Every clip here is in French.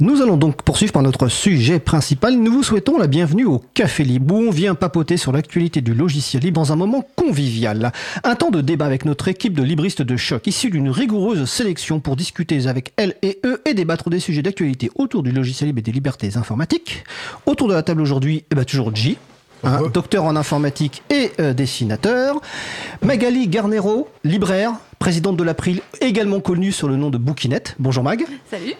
Nous allons donc poursuivre par notre sujet principal. Nous vous souhaitons la bienvenue au Café Libre où on vient papoter sur l'actualité du logiciel libre dans un moment convivial. Un temps de débat avec notre équipe de libristes de choc issue d'une rigoureuse sélection pour discuter avec elle et eux et débattre des sujets d'actualité autour du logiciel libre et des libertés informatiques. Autour de la table aujourd'hui, eh ben, toujours J. hein, docteur en informatique et euh, dessinateur. Magali Garnero, libraire, présidente de l'April, également connue sur le nom de Bouquinette. Bonjour Mag. Salut.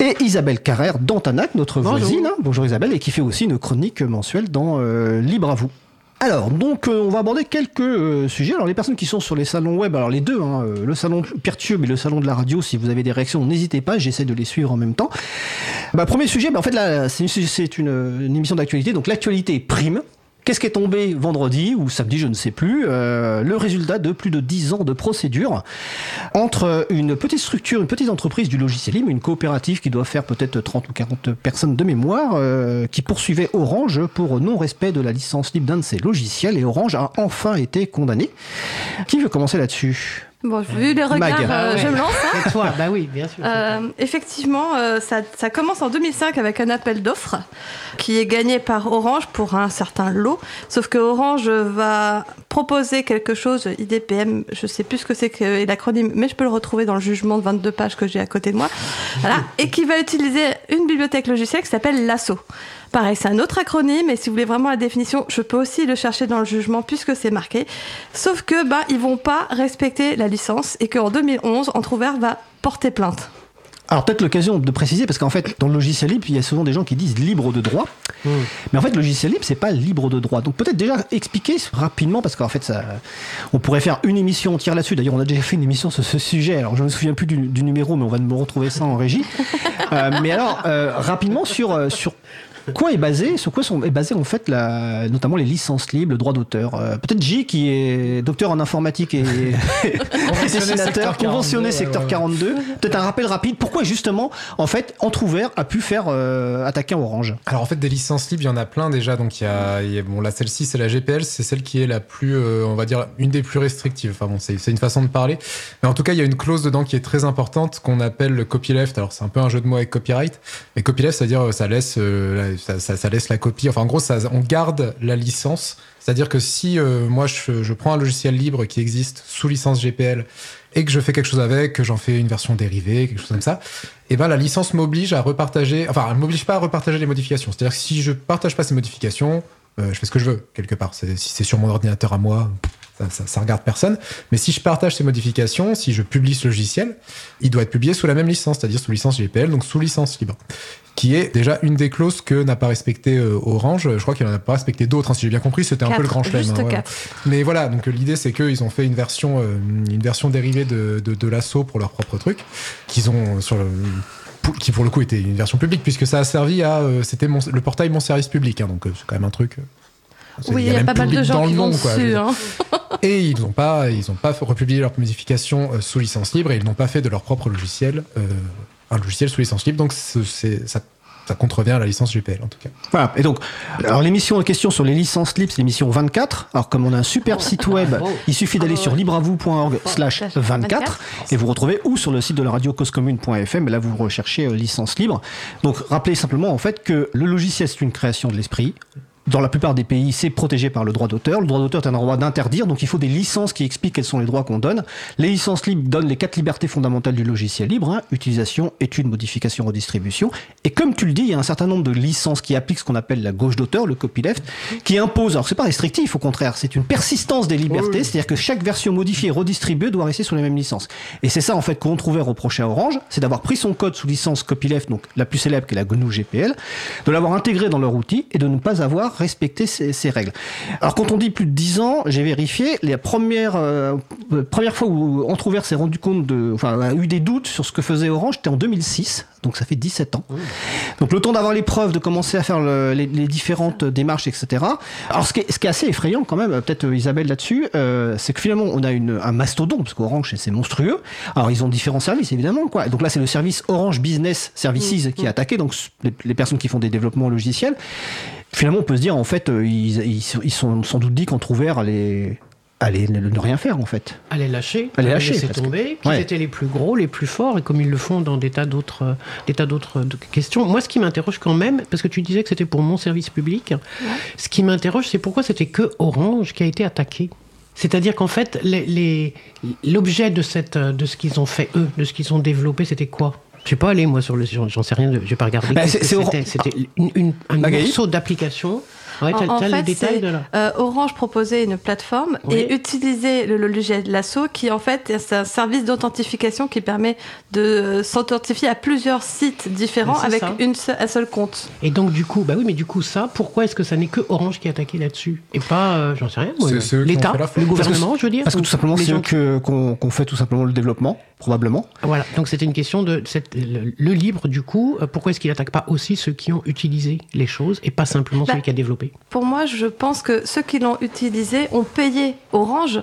Et Isabelle Carrère d'Antanac, notre Bonjour. voisine. hein. Bonjour Isabelle, et qui fait aussi une chronique mensuelle dans euh, Libre à vous. Alors, donc, euh, on va aborder quelques euh, sujets. Alors, les personnes qui sont sur les salons web, alors les deux, hein, euh, le salon Pertube et le salon de la radio, si vous avez des réactions, n'hésitez pas, j'essaie de les suivre en même temps. Bah, premier sujet, bah, en fait, là, c'est une, une émission d'actualité, donc l'actualité prime. Qu'est-ce qui est tombé vendredi ou samedi, je ne sais plus euh, Le résultat de plus de 10 ans de procédure entre une petite structure, une petite entreprise du logiciel libre, une coopérative qui doit faire peut-être 30 ou 40 personnes de mémoire, euh, qui poursuivait Orange pour non-respect de la licence libre d'un de ses logiciels, et Orange a enfin été condamné. Qui veut commencer là-dessus? Bon, vu les regards, euh, Ah ouais. je me lance. hein. Toi, bah oui, bien sûr. Euh, effectivement, euh, ça, ça commence en 2005 avec un appel d'offres qui est gagné par Orange pour un certain lot. Sauf que Orange va proposer quelque chose, IDPM, je sais plus ce que c'est que l'acronyme, mais je peux le retrouver dans le jugement de 22 pages que j'ai à côté de moi. Voilà. Et qui va utiliser une bibliothèque logicielle qui s'appelle LASSO. Pareil, c'est un autre acronyme, et si vous voulez vraiment la définition, je peux aussi le chercher dans le jugement puisque c'est marqué. Sauf que bah, ils vont pas respecter la licence et qu'en 2011, Entrouvert va porter plainte. Alors peut-être l'occasion de préciser, parce qu'en fait, dans le logiciel libre, il y a souvent des gens qui disent libre de droit. Hmm. Mais en fait, le logiciel libre, c'est pas libre de droit. Donc peut-être déjà expliquer rapidement, parce qu'en fait, ça, on pourrait faire une émission entière là-dessus. D'ailleurs, on a déjà fait une émission sur ce sujet. Alors je me souviens plus du, du numéro, mais on va me retrouver ça en régie. Euh, mais alors, euh, rapidement sur euh, sur quoi est basé, sur quoi sont est basé en fait la, notamment les licences libres, le droit d'auteur. Euh, peut-être J qui est docteur en informatique et, et dessinateur, secteur 42, conventionné ouais, secteur ouais. 42. Peut-être un rappel rapide. Pourquoi justement, en fait, Entrouvert a pu faire euh, attaquer un Orange? Alors en fait des licences libres il y en a plein déjà donc il y a, il y a- bon là celle-ci c'est la GPL c'est celle qui est la plus euh, on va dire une des plus restrictives enfin bon c'est c'est une façon de parler mais en tout cas il y a une clause dedans qui est très importante qu'on appelle le copyleft alors c'est un peu un jeu de mots avec copyright mais copyleft c'est à dire euh, ça laisse euh, la- ça, laisse la copie enfin en gros on garde la licence c'est-à-dire que si euh, moi je, prends un logiciel libre qui existe sous licence GPL et que je fais quelque chose avec, que j'en fais une version dérivée, quelque chose comme ça, et ben la licence m'oblige à repartager, enfin elle m'oblige pas à repartager les modifications. C'est-à-dire que si je partage pas ces modifications, euh, je fais ce que je veux quelque part. Si c'est sur mon ordinateur à moi, ça, ça, ça regarde personne. Mais si je partage ces modifications, si je publie ce logiciel, il doit être publié sous la même licence, c'est-à-dire sous licence GPL, donc sous licence libre. Qui est déjà une des clauses que n'a pas respecté euh, Orange. Je crois qu'il n'en a pas respecté d'autres. hein. Si j'ai bien compris, c'était un peu le grand chelem. hein, ouais. Mais voilà, donc euh, l'idée c'est qu'ils ont fait une version, euh, une version dérivée de, de, de l'assaut pour leur propre truc, qu'ils ont sur le pour- qui pour le coup était une version publique puisque ça a servi à euh, c'était le portail mon service public hein, donc euh, c'est quand même un truc euh, Oui, il y a pas mal de gens qui le vont nom, quoi, dessus. hein. et ils n'ont pas ils ont pas republié leur modification sous licence libre et ils n'ont pas fait de leur propre logiciel un logiciel sous licence libre donc c'est ça ça contrevient à la licence GPL en tout cas Voilà. Et donc, alors l'émission en question sur les licences libres, c'est l'émission 24. Alors comme on a un super site web, il suffit d'aller sur ouais. libreavou.org slash slash 24 24. et vous retrouvez ou sur le site de la radio causecommune.fm. Là, vous recherchez euh, licence libre. Donc, rappelez simplement en fait que le logiciel c'est une création de l'esprit. Dans la plupart des pays, c'est protégé par le droit d'auteur. Le droit d'auteur est un droit d'interdire, donc il faut des licences qui expliquent quels sont les droits qu'on donne. Les licences libres donnent les quatre libertés fondamentales du logiciel libre hein, utilisation, étude, modification, redistribution. Et comme tu le dis, il y a un certain nombre de licences qui appliquent ce qu'on appelle la gauche d'auteur, le copyleft, qui impose. Alors c'est pas restrictif, au contraire, c'est une persistance des libertés, c'est-à-dire que chaque version modifiée et redistribuée doit rester sous les mêmes licences. Et c'est ça en fait qu'on trouvait reproché à Orange, c'est d'avoir pris son code sous licence copyleft, donc la plus célèbre qui est la GNU GPL, de l'avoir intégré dans leur outil et de ne pas avoir respecté ces, ces règles. Alors quand on dit plus de 10 ans, j'ai vérifié, la première, euh, euh, première fois où Entrouvert s'est rendu compte de, enfin a eu des doutes sur ce que faisait Orange, c'était en 2006, donc ça fait 17 ans. Donc le temps d'avoir les preuves, de commencer à faire le- les, les différentes démarches, etc. Alors ce qui est, ce qui est assez effrayant quand même, peut-être euh, Isabelle là-dessus, euh, c'est que finalement on a une, un mastodonte, parce qu'Orange c'est- monstrueux. Alors ils ont différents services évidemment, quoi. Donc là c'est le service Orange Business Services qui est attaqué, donc les, les personnes qui font des développements logiciels. Finalement on peut se dire en fait euh, ils, ils, sont- ils sont sans doute dit qu'Entrouvert allait allait ne, ne rien faire en fait. Allait lâcher, Allait lâcher, laisser tomber, qu'ils Ouais. étaient les plus gros, les plus forts, et comme ils le font dans des tas d'autres, euh, des tas d'autres de- questions. Moi, ce qui m'interroge quand même, parce que tu disais que c'était pour mon service public, ce qui m'interroge, c'est pourquoi c'était que Orange qui a été attaqué. C'est-à-dire qu'en fait, les- les- l'objet de, cette, euh, de ce qu'ils ont fait, eux, de ce qu'ils ont développé, c'était quoi? Je sais pas aller, moi, sur le. J'en j'en sais rien, j'ai pas regardé. Bah, C'était c'était une- une- un Magali morceau d'application. Ouais, En- en fait, les détails c'est- de là. Euh, Orange proposait une plateforme Oui. et utilisait le, le logiciel Lasso qui en fait c'est un service d'authentification qui permet de s'authentifier à plusieurs sites différents avec ça. une seule- un seul compte. Et donc, du coup, bah oui, mais du coup, ça, pourquoi est-ce que ça n'est que Orange qui est attaqué là-dessus Et pas, euh, j'en sais rien, l'État, le que gouvernement, je veux dire Parce que ou tout simplement, c'est eux qu'on qu'on fait tout simplement le développement, probablement. Voilà, donc c'était une question de cette- le, le libre, du coup, euh, pourquoi est-ce qu'il n'attaque pas aussi ceux qui ont utilisé les choses et pas simplement Bah, celui qui a développé? Pour moi, je pense que ceux qui l'ont utilisé ont payé Orange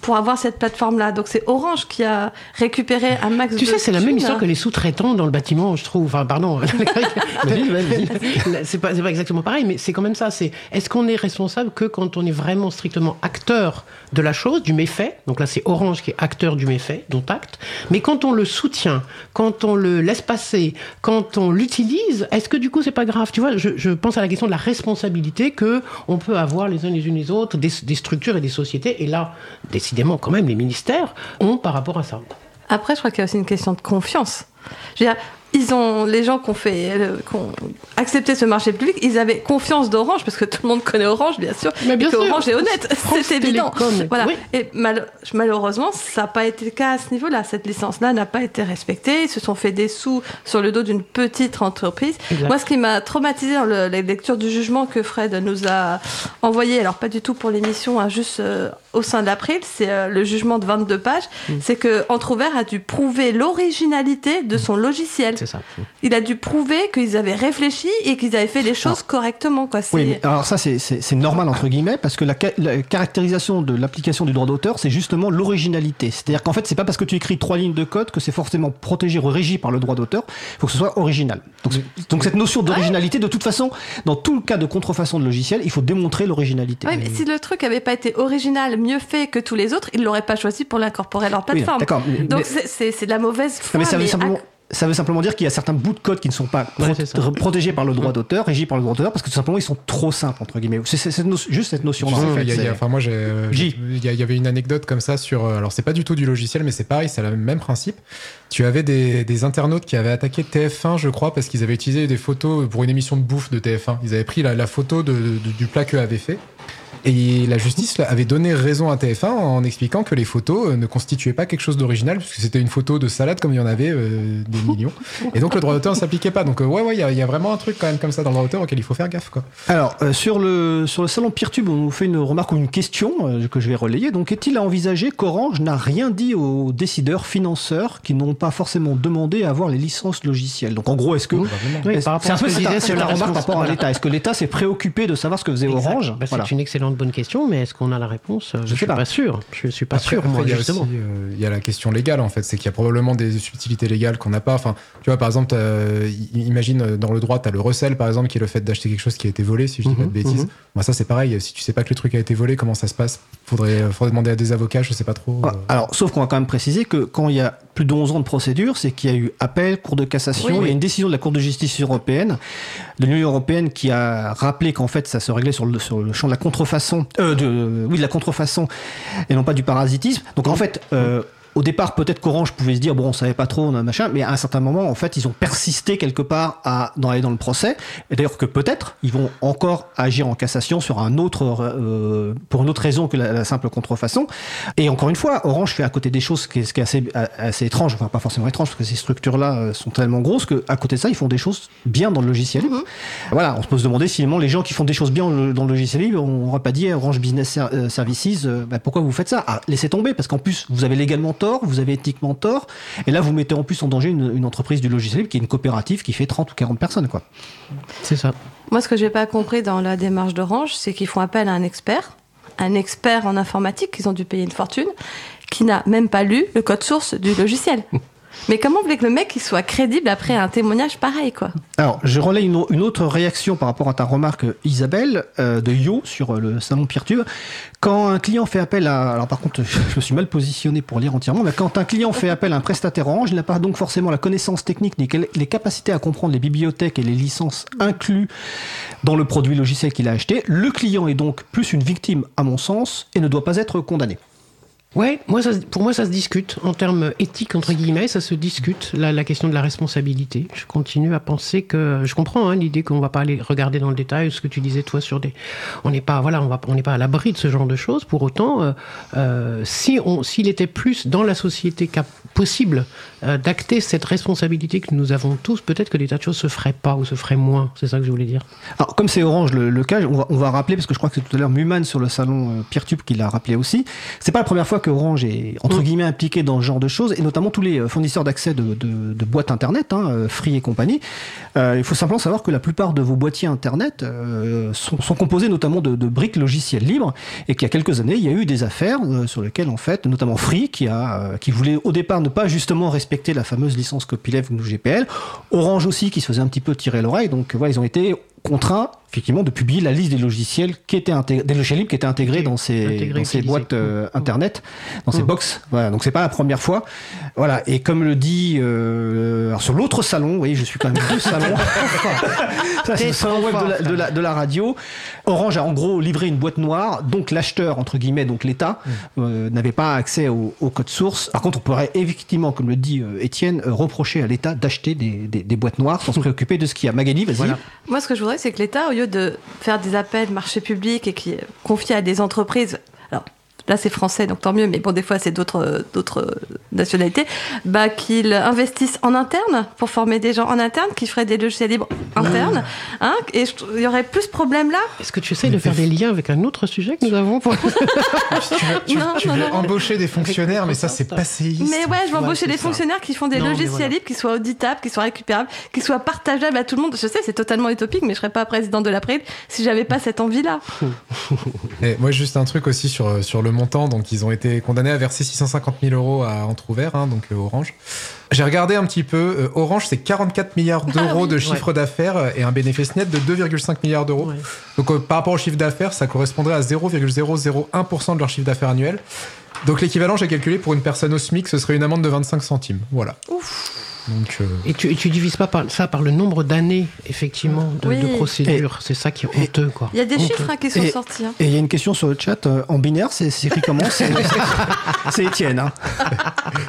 pour avoir cette plateforme-là. Donc c'est Orange qui a récupéré un max Tu de sais, c'est la même histoire que les sous-traitants dans le bâtiment, je trouve. Enfin, pardon. c'est pas, pas exactement pareil, mais c'est quand même ça. C'est est-ce qu'on est responsable que quand on est vraiment strictement acteur de la chose, du méfait? Donc là, c'est Orange qui est acteur du méfait, dont acte. Mais quand on le soutient, quand on le laisse passer, quand on l'utilise, est-ce que du coup, c'est pas grave? Tu vois, je, je pense à la question de la responsabilité que on peut avoir les uns les unes les autres, des, des structures et des sociétés. Et là, décidément, quand même, les ministères ont par rapport à ça. Après, je crois qu'il y a aussi une question de confiance. Ils ont, les gens qui ont, fait, euh, qui ont accepté ce marché public, ils avaient confiance d'Orange, parce que tout le monde connaît Orange, bien sûr, Mais bien et sûr. Orange est honnête, c'est évident. Voilà. oui. Et mal- malheureusement, ça n'a pas été le cas à ce niveau-là. Cette licence-là n'a pas été respectée. Ils se sont fait des sous sur le dos d'une petite entreprise. Exact. Moi, ce qui m'a traumatisé dans le- la lecture du jugement que Fred nous a envoyé, alors pas du tout pour l'émission, hein, juste euh, au sein de l'April, c'est euh, le jugement de 22 pages, Mm. c'est que Entrouvert a dû prouver l'originalité de son logiciel. C'est ça. Il a dû prouver qu'ils avaient réfléchi et qu'ils avaient fait les choses correctement. Quoi. Oui, mais alors ça c'est- normal entre guillemets parce que la, ca- la caractérisation de l'application du droit d'auteur c'est justement l'originalité. C'est-à-dire qu'en fait c'est pas parce que tu écris trois lignes de code que c'est forcément protégé ou régi par le droit d'auteur. Il faut que ce soit original. Donc, cette notion d'originalité, de toute façon, dans tout le cas de contrefaçon de logiciel, il faut démontrer l'originalité. Ouais, mais si le truc avait pas été original, mieux fait que tous les autres, ils l'auraient pas choisi pour l'incorporer à leur Oui, plateforme. d'accord. Donc c'est- de la mauvaise foi. Non, mais ça veut, mais simplement, à- ça veut simplement dire qu'il y a certains bouts de code qui ne sont pas Ouais, pro- protégés par le droit d'auteur, régis par le droit d'auteur, parce que tout simplement ils sont trop simples, entre guillemets. C'est no- juste cette en fait, il y a- il y a- c'est- enfin, moi, j'ai, euh, il y, avait une anecdote comme ça sur. euh, Alors, c'est pas du tout du logiciel, mais c'est pareil, c'est le même principe. Tu avais des, des internautes qui avaient attaqué TF1, je crois, parce qu'ils avaient utilisé des photos pour une émission de bouffe de TF1. Ils avaient pris la, la photo de- de- du plat qu'eux avaient fait. Et la justice avait donné raison à TF1 en expliquant que les photos euh, ne constituaient pas quelque chose d'original, puisque c'était une photo de salade comme il y en avait euh, des millions. Et donc le droit d'auteur ne s'appliquait pas. Donc euh, ouais, ouais, il y, a- il y a vraiment un truc quand même comme ça dans le droit d'auteur auquel il faut faire gaffe. Quoi. Alors, euh, sur, le, sur le salon Peertube, on nous fait une remarque ou une question euh, que je vais relayer. Donc, est-il à envisager qu'Orange n'a rien dit aux décideurs, financeurs, qui n'ont pas forcément demandé à avoir les licences logicielles? Donc, en gros, est-ce que. Oui, c'est à un ce peu que disait sur c'est la remarque par rapport à l'État. Est-ce que l'État s'est préoccupé de savoir ce que faisait Exact. Orange? Bah, C'est Voilà. une excellente bonne question, mais est-ce qu'on a la réponse? Je ne suis pas. pas. sûr. Je suis pas Après- sûr, après, moi, il y a justement. aussi, euh, il y a la question légale en fait, c'est qu'il y a probablement des subtilités légales qu'on n'a pas. Enfin, tu vois, par exemple, euh, imagine euh, dans le droit, tu as le recel par exemple, qui est le fait d'acheter quelque chose qui a été volé, si je dis pas de Mhm, bêtises. Moi, ça c'est pareil. Si tu sais pas que le truc a été volé, comment ça se passe? Faudrait, faudrait demander à des avocats, je sais pas trop. Ah, euh. Alors, sauf qu'on va quand même préciser que quand il y a plus de 11 ans de procédure, c'est qu'il y a eu appel, Cour de cassation, Oui, il y a une décision de la Cour de justice européenne, de l'Union européenne qui a rappelé qu'en fait ça se réglait sur le, sur le champ de la contrefaçon, euh, de, oui, de la contrefaçon et non pas du parasitisme. Donc en fait, euh, au départ, peut-être qu'Orange pouvait se dire bon, on savait pas trop, on a machin, mais à un certain moment, en fait, ils ont persisté quelque part à dans aller dans le procès. Et d'ailleurs que peut-être ils vont encore agir en cassation sur un autre euh, pour une autre raison que la, la simple contrefaçon. Et encore une fois, Orange fait à côté des choses qui est, ce qui est assez assez étrange, enfin pas forcément étrange parce que ces structures-là euh, sont tellement grosses que à côté de ça, ils font des choses bien dans le logiciel. libre. Voilà, on se peut se demander si les gens qui font des choses bien dans le- logiciel libre, on n'aurait pas dit Orange Business euh, Services, bah, pourquoi vous faites ça? Ah, Laissez tomber, parce qu'en plus, vous avez légalement tort, vous avez éthiquement tort, et là, vous mettez en plus en danger une, une entreprise du logiciel libre qui est une coopérative qui fait 30 ou 40 personnes. Quoi. C'est ça. Moi, ce que j'ai pas compris dans la démarche d'Orange, c'est qu'ils font appel à un expert, un expert en informatique, qu'ils ont dû payer une fortune, qui n'a même pas lu le code source du logiciel. Mais comment vous que le mec soit crédible après un témoignage pareil, quoi Alors, je relais une, autre réaction par rapport à ta remarque, Isabelle, euh, de Yo sur euh, le salon Peertube. Quand un client fait appel à. Alors, par contre, je me suis mal positionné pour lire entièrement, mais quand un client fait appel à un prestataire Orange, il n'a pas donc forcément la connaissance technique ni les capacités à comprendre les bibliothèques et les licences inclus dans le produit logiciel qu'il a acheté. Le client est donc plus une victime, à mon sens, et ne doit pas être condamné. Ouais, moi, pour moi, ça se discute. En termes éthiques, entre guillemets, ça se discute. La, question de la responsabilité. Je continue à penser que. Je comprends hein, l'idée qu'on va pas aller regarder dans le détail ce que tu disais, toi, sur des. On n'est pas, voilà, on va, on n'est pas à l'abri de ce genre de choses. Pour autant, euh, euh, si on, s'il était plus dans la société possible euh, d'acter cette responsabilité que nous avons tous, peut-être que des tas de choses se feraient pas ou se feraient moins. C'est ça que je voulais dire. Alors, comme c'est Orange le, cas, on va, on va rappeler, parce que je crois que c'est tout à l'heure Muman sur le salon euh, Peertube qui l'a rappelé aussi. C'est pas la première fois que Orange est, entre Mm. guillemets, impliqué dans ce genre de choses, et notamment tous les euh, fournisseurs d'accès de, de- de boîtes Internet, hein, euh, Free et compagnie. Euh, il faut simplement savoir que la plupart de vos boîtiers Internet euh, sont, sont composés notamment de, de briques logicielles libres, et qu'il y a quelques années, il y a eu des affaires euh, sur lesquelles, en fait, notamment Free, qui, a, qui voulait au départ ne pas justement respecter la fameuse licence copyleft ou GPL, Orange aussi, qui se faisait un petit peu tirer l'oreille, donc voilà, ils ont été contraints effectivement de publier la liste des logiciels qui étaient intégrés, des logiciels libres qui étaient intégrés dans ces, Intégrés, dans ces utilisés. boîtes euh, Mm. internet, dans ces Mm. box. Voilà, donc c'est pas la première fois. Voilà, et comme le dit euh, alors sur l'autre salon, vous voyez, je suis quand même deux salons. Ça, c'est le salon web de la, de, la, de la radio. Orange a en gros livré une boîte noire, donc l'acheteur entre guillemets, donc l'État, Mm. euh, n'avait pas accès au, au code source. Par contre, on pourrait effectivement, comme le dit Étienne, euh, reprocher à l'État d'acheter des, des- des boîtes noires sans se préoccuper de ce qu'il y a. Magali, vas-y. Voilà. Moi, ce que je c'est que l'État, au lieu de faire des appels marché public et qui confie à des entreprises, là c'est français, donc tant mieux, mais bon, des fois c'est d'autres euh, d'autres euh, nationalités, bah, qu'ils investissent en interne pour former des gens en interne qui feraient des logiciels libres internes, hein, et il y aurait plus ce problème là. Est-ce que tu essayes de faire des liens avec un autre sujet que nous avons pour... Tu veux, tu- Non, tu non, veux non. embaucher des fonctionnaires, mais ça, c'est passéiste. Mais ouais, je vais embaucher des ça. fonctionnaires qui font des logiciels voilà. libres, qui soient auditables, qui soient récupérables, qui soient partageables à tout le monde. Je sais, c'est totalement utopique, mais je serais pas présidente de la PRID si j'avais pas cette envie-là. Et moi, juste un truc aussi sur, sur le montant. Donc, ils ont été condamnés à verser 650 000 euros à Entrouvert, hein, donc euh, Orange. J'ai regardé un petit peu. euh, Orange, c'est 44 milliards d'euros de chiffre d'affaires et un bénéfice net de 2,5 milliards d'euros. Ouais. Donc, euh, par rapport au chiffre d'affaires, ça correspondrait à 0,001% de leur chiffre d'affaires annuel. Donc, l'équivalent, j'ai calculé pour une personne au SMIC, ce serait une amende de 25 centimes. Voilà. Donc, euh, Et tu, tu divises pas par, ça par le nombre d'années, effectivement, de, Oui. de procédures. C'est ça qui est honteux, quoi. Il y a des Honteux. chiffres hein, qui sont Et- sortis. hein. Et il y a une question sur le chat euh, en binaire, c'est écrit comment C'est Étienne. Hein.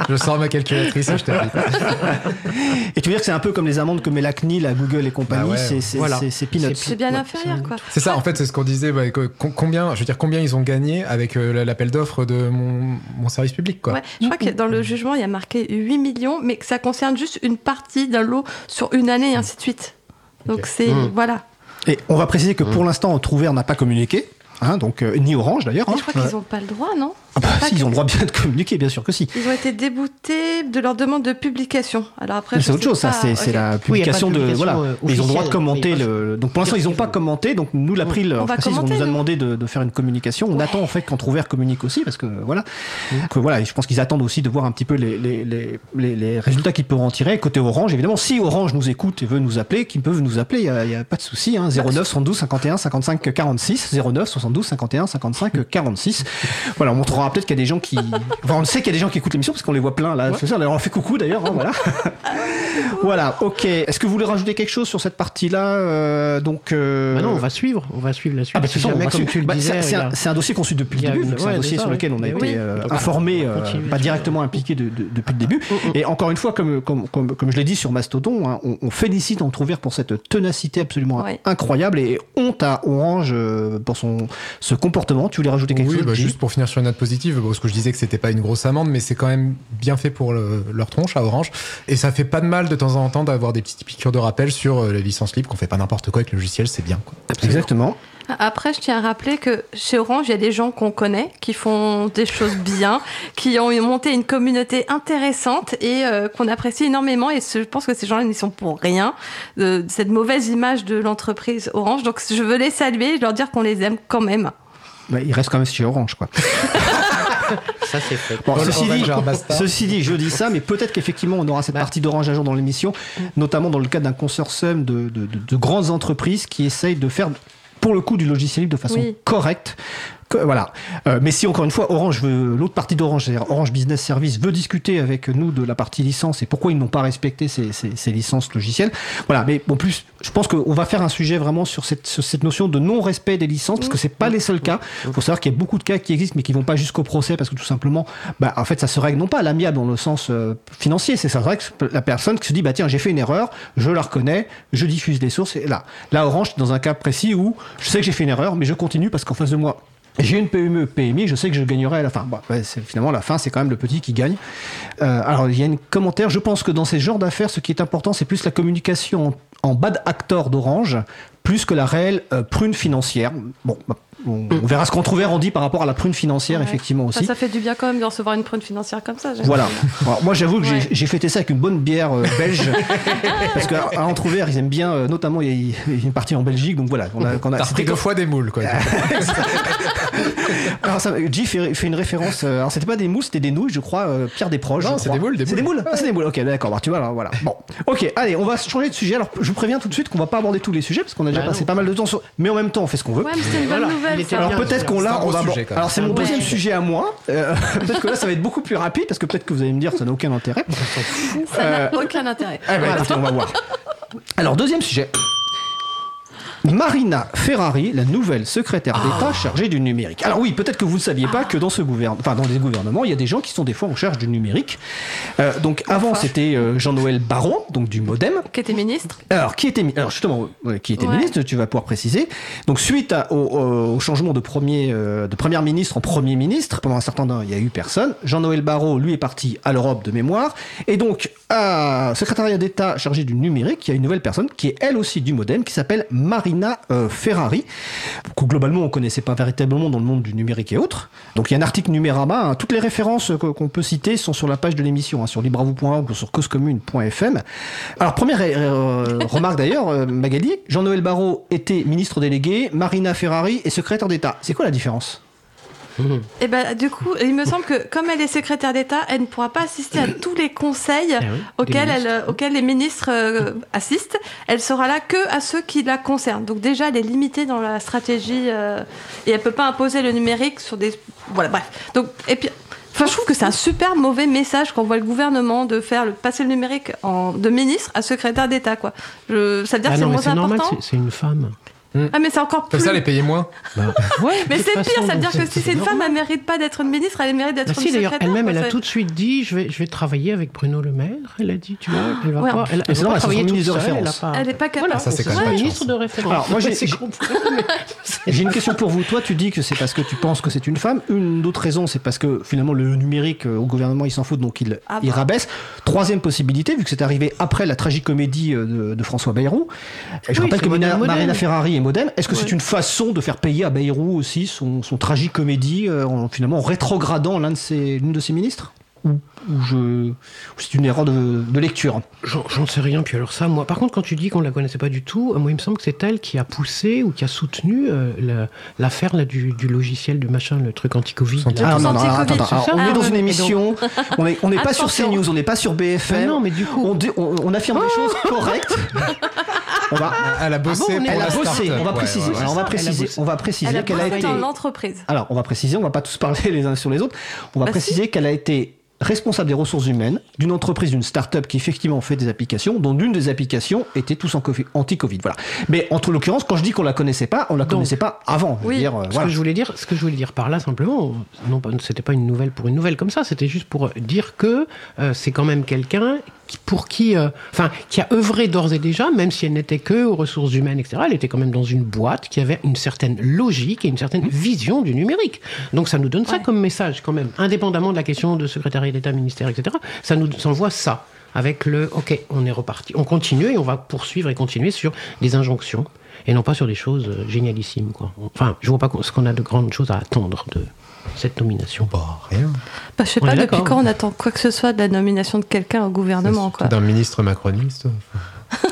je sors ma calculatrice et je t'applique. Et tu veux dire que c'est un peu comme les amendes que met la CNIL, la Google et compagnie, Bah ouais. c'est Voilà. peanuts. C'est bien Ouais, inférieur, quoi. C'est ça, en fait, c'est ce qu'on disait. com- combien, je veux dire, combien ils ont gagné avec euh, l'appel d'offres de mon, mon service public, quoi. Ouais, je crois que dans le jugement, il y a marqué 8 millions, mais que ça concerne juste une partie d'un lot sur une année et ainsi de suite. Donc c'est. Mm. Voilà. Et on va préciser que pour l'instant, Trouvert n'a pas communiqué. Hein, donc euh, ni Orange d'ailleurs. Hein. je crois qu'ils n'ont pas le droit, non? Ah bah, si, ils ont le droit bien de communiquer, bien sûr que si. Ils ont été déboutés de leur demande de publication. Alors après, C'est autre chose, ça, pas, c'est la Oui, publication de publication, Voilà. euh, Mais ils ont le droit de commenter le. Donc pour l'instant, ils n'ont pas commenté, donc nous, l'April, On va précise, on commenter, nous a demandé de, de faire une communication. On attend en fait qu'Entrouvert communique aussi, parce que voilà. Donc, euh, voilà, et je pense qu'ils attendent aussi de voir un petit peu les, les, les, les, les résultats qu'ils peuvent en tirer. Côté Orange, évidemment, si Orange nous écoute et veut nous appeler, qu'ils peuvent nous appeler, il n'y a, pas de souci. Hein, 09 72 51 55 46. 09 72 51 55 46. Voilà, on peut-être qu'il y a des gens qui. Enfin, on sait qu'il y a des gens qui écoutent l'émission parce qu'on les voit plein là. C'est ça, on leur fait coucou d'ailleurs. hein, voilà. voilà, ok. Est-ce que vous voulez rajouter quelque chose sur cette partie-là euh, Donc. euh, Bah non, on va suivre, on va suivre la suite. ah bah, si c'est ça, on jamais, va comme suivre. tu le Bah, disais, c'est- c'est il y un, a- c'est un dossier qu'on suit depuis le a début. une- C'est un dossier ça, sur lequel on a été euh, Donc, informé, pas directement impliqué de- de- depuis le début. Et encore une fois, comme, comme, comme, comme je l'ai dit sur Mastodon, hein, on, on félicite Entrouvert pour cette ténacité absolument Ouais. incroyable et honte à Orange pour son ce comportement. Tu voulais rajouter quelque Oui, chose bah, juste pour finir sur une note positive, bon, parce que je disais que c'était pas une grosse amende, mais c'est quand même bien fait pour le- leur tronche à Orange. Et ça fait pas de mal de temps en temps d'avoir des petites piqûres de rappel sur euh, les licences libres, qu'on fait pas n'importe quoi avec le logiciel, c'est bien. Quoi. Exactement. Après, je tiens à rappeler que chez Orange, il y a des gens qu'on connaît, qui font des choses bien, qui ont monté une communauté intéressante et euh, qu'on apprécie énormément. Et ce- je pense que ces gens-là n'y sont pour rien de cette mauvaise image de l'entreprise Orange. Donc, je veux les saluer et leur dire qu'on les aime quand même. Bah, il reste quand même chez Orange, quoi. Ça, c'est fait. Bon, Paul ceci, dit, ceci je dis ça, mais peut-être qu'effectivement on aura cette Bah. partie d'Orange un jour dans l'émission, notamment dans le cadre d'un consortium de, de- de- de grandes entreprises qui essayent de faire, pour le coup, du logiciel libre de façon Oui. correcte. Voilà. Euh, mais si encore une fois, Orange veut, l'autre partie d'Orange, Orange Business Service, veut discuter avec nous de la partie licence et pourquoi ils n'ont pas respecté ces, ces- ces licences logicielles. Voilà. Mais en plus, je pense qu'on va faire un sujet vraiment sur cette, notion de non-respect des licences parce que c'est pas les seuls cas. Il faut savoir qu'il y a beaucoup de cas qui existent mais qui vont pas jusqu'au procès parce que tout simplement, bah, en fait, ça se règle non pas à l'amiable dans le sens euh, financier, c'est ça, vrai que la personne qui se dit, bah tiens, j'ai fait une erreur, je la reconnais, je diffuse les sources et là, là, Orange, dans un cas précis où je sais que j'ai fait une erreur, mais je continue parce qu'en face de moi, j'ai une PME, PMI, je sais que je gagnerai à la fin. Bon, finalement, la fin, c'est quand même le petit qui gagne. Euh, alors, il y a un commentaire. Je pense que dans ces genres d'affaires, ce qui est important, c'est plus la communication en bad actor d'Orange, plus que la réelle euh, prune financière. Bon, bah, on, on verra ce qu'on trouvait dit par rapport à la prune financière, Ouais. effectivement Enfin, aussi. ça fait du bien quand même de recevoir une prune financière comme ça. Voilà. Alors, moi, j'avoue que j'ai- Ouais. j'ai fêté ça avec une bonne bière euh, belge. parce qu'à à Entrouvert, ils aiment bien, euh, notamment, il y, y a une partie en Belgique. Donc voilà. On a, qu'on a- deux fois des moules, quoi. Alors, ça, fait, fait une référence. euh, alors, c'était pas des moules, c'était des nouilles, je crois. euh, Pierre Desproges. Non, c'est des moules, des C'est des moules. moules. Ah, c'est des moules. Ok, d'accord. bah, tu vois, alors, voilà. Bon. Ok, allez, on va changer de sujet. Alors, je vous préviens tout de suite qu'on va pas aborder tous les sujets parce qu'on a déjà Bah passé non. pas mal de temps sur. Mais en même temps, on fait ce qu'on veut. Ouais, mais une bonne Voilà, nouvelle. ça. Alors peut-être qu'on l'a, on va. sujet. Alors c'est mon Ouais. deuxième sujet à moi. Euh, peut-être que là ça va être beaucoup plus rapide parce que peut-être que vous allez me dire ça n'a aucun intérêt. Ça n'a Euh, aucun intérêt. Ah bah, écoutez, on va voir. Alors, deuxième sujet. Marina Ferrari, la nouvelle secrétaire d'État chargée du numérique. Alors oui, peut-être que vous ne saviez pas que dans ce gouvernement, enfin dans les gouvernements, il y a des gens qui sont des fois en charge du numérique. Euh, donc avant Enfin. c'était euh, Jean-Noël Baron, donc du MoDem. Qui était ministre Alors, qui était, alors justement, qui était Ouais. ministre, tu vas pouvoir préciser. Donc, suite à- au, changement de premier, euh, de première ministre en premier ministre, pendant un certain temps, il y a eu personne. Jean-Noël Barrot, lui, est parti à l'Europe de mémoire. Et donc, à secrétariat d'État chargé du numérique, il y a une nouvelle personne qui est elle aussi du modem, qui s'appelle Marina euh, Ferrari, que globalement, on connaissait pas véritablement dans le monde du numérique et autres. Donc, il y a un article Numérama. hein. Toutes les références que- qu'on peut citer sont sur la page de l'émission, hein, sur libravou.org ou sur causecommune.fm. Alors, première euh, remarque d'ailleurs, euh, Magali, Jean-Noël Barrot était ministre délégué, Marina Ferrari est secrétaire d'État. C'est quoi la différence? Et ben du coup, il me semble que comme elle est secrétaire d'État, elle ne pourra pas assister à tous les conseils Ah oui, des auxquels, elle, ministres. auxquels les ministres euh, assistent. Elle sera là que à ceux qui la concernent. Donc déjà, elle est limitée dans la stratégie euh, et elle peut pas imposer le numérique sur des. Voilà, bref. Donc et puis. Enfin, je trouve que c'est un super mauvais message qu'envoie le gouvernement de faire le, passer le numérique en, de ministre à secrétaire d'État, quoi. Je, ça veut dire Ah que c'est moins important. c'est une femme. Ah, mais c'est encore plus. Comme ça, les payer moins. Bah, ouais, Mais c'est pire, façon, ça veut dire que si c'est une femme, elle mérite pas d'être une ministre, elle mérite d'être Bah une si, d'ailleurs, secrétaire. elle-même, elle a tout de suite dit, je vais, je vais travailler avec Bruno Le Maire. Elle a dit, tu vois, elle va Ouais. pas, elle, elle va pas travailler toute seule, elle a référence. pas- Elle est pas capable. Voilà, Ça, c'est quand même ministre de référence. Alors, moi, j'ai- une question pour vous. Toi, tu dis que c'est parce que tu penses que c'est une femme. Une autre raison, c'est parce que finalement le numérique euh, au gouvernement, il s'en fout, donc il, Ah il bah. rabaisse. Troisième possibilité, vu que c'est arrivé après la tragicomédie euh, de, François Bayrou. Je rappelle que. Marina Ferrari Est-ce que c'est une façon de faire payer à Bayrou aussi son, son tragicomédie euh, en finalement en rétrogradant l'un de ses, l'une de ses ministres? Ou, ou je, ou c'est une erreur de, de lecture J'en sais rien, puis alors ça, moi. Par contre, quand tu dis qu'on la connaissait pas du tout, euh, moi, il me semble que c'est elle qui a poussé ou qui a soutenu euh, la- l'affaire là, du, du logiciel, du machin, le truc anti-Covid. Ah non, non, anti-Covid, attends, attends. Alors, on est Ah dans ouais, une mais émission, on n'est on n'est pas sur. CNews, on n'est pas sur BFM. Ah non, mais du coup- on, dit- on- on affirme des choses correctes. On va, Elle a bossé Ah bon, est- elle la a bossé. On va préciser. ouais, ouais. Alors, on va préciser. On va préciser Elle a qu'elle a été. dans l'entreprise. Alors, on va préciser. On va pas tous parler les uns sur les autres. On va Bah, préciser qu'elle a été responsable des ressources humaines d'une entreprise, d'une start-up qui effectivement fait des applications, dont l'une des applications était tous anti-Covid. Voilà. Mais en tout l'occurrence, quand je dis qu'on la connaissait pas, on la Donc, connaissait pas avant. Oui. dire, euh, Ce voilà. que je voulais dire, ce que je voulais dire par là simplement, non, c'était pas une nouvelle pour une nouvelle comme ça, c'était juste pour dire que euh, c'est quand même quelqu'un qui, pour qui, euh, enfin, qui a œuvré d'ores et déjà, même si elle n'était que aux ressources humaines, etc. Elle était quand même dans une boîte qui avait une certaine logique et une certaine vision du numérique. Donc ça nous donne ça comme message quand même, indépendamment de la question de secrétariat d'État, ministère, etc. Ça nous envoie ça avec le OK, on est reparti, on continue et on va poursuivre et continuer sur des injonctions et non pas sur des choses euh, génialissimes. Quoi. Enfin, je vois pas ce qu'on a de grandes choses à attendre de cette nomination. Bah, rien. Bah, je sais On pas depuis quand on attend quoi que ce soit de la nomination de quelqu'un au gouvernement. D'un ministre macroniste.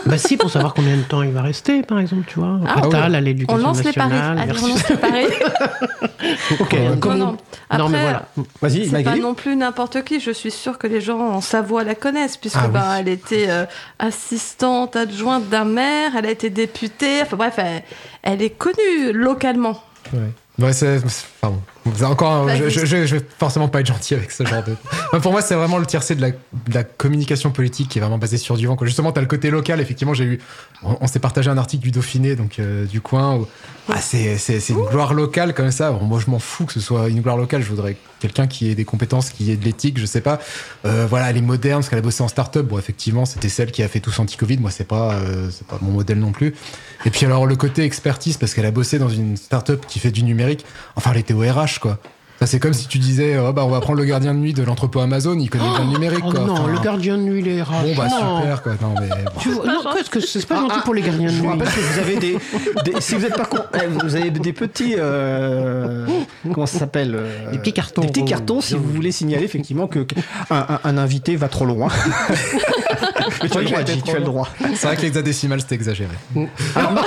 Bah si, pour savoir combien de temps il va rester, par exemple, tu vois. Ah, Attal à On l'éducation lance les paris. nationale. Allez, on lance les paris. Ok, Non, comme- non, non. Non, Après, mais voilà. Vas-y, C'est pas non plus n'importe qui. Je suis sûre que les gens en Savoie la connaissent, puisque Ah oui. bah, elle était euh, assistante adjointe d'un maire, elle a été députée. Enfin bref, elle, elle est connue localement. Ouais. Ouais, c'est. Pardon. Encore. je, je, je- vais forcément pas être gentil avec ce genre de. Enfin, pour moi, c'est vraiment le tiercé de la, de la communication politique qui est vraiment basée sur du vent. Quoi. Justement, t'as le côté local. Effectivement, j'ai eu. On, on s'est partagé un article du Dauphiné, donc euh, du coin. Où, ah, c'est, c'est, c'est une gloire locale comme ça. Bon, moi, je m'en fous que ce soit une gloire locale. Je voudrais quelqu'un qui ait des compétences, qui ait de l'éthique, je sais pas. Euh, voilà, elle est moderne parce qu'elle a bossé en start-up. Bon, effectivement, c'était celle qui a fait tous anti-Covid. Moi, c'est pas, euh, c'est pas mon modèle non plus. Et puis alors le côté expertise parce qu'elle a bossé dans une start-up qui fait du numérique. Enfin, elle était au RH quoi. Ça c'est comme si tu disais oh, bah on va prendre le gardien de nuit de l'entrepôt Amazon, il connaît bien le numérique Oh quoi. non, Enfin, le gardien de nuit, les rats. Bon bah non. super quoi. Non mais bon. Tu vois, non, qu'est-ce que c'est pas Ah, gentil ah, pour les gardiens de Je vous nuit. rappelle que vous avez des, des- si vous êtes pas con, eh, vous avez des petits euh, comment ça s'appelle euh, Des petits cartons. des petits cartons si vous voulez signaler effectivement que un, un- invité va trop loin. Mais tu as le droit, tu as le droit. C'est vrai que l'hexadécimal c'était exagéré. Alors, Mar-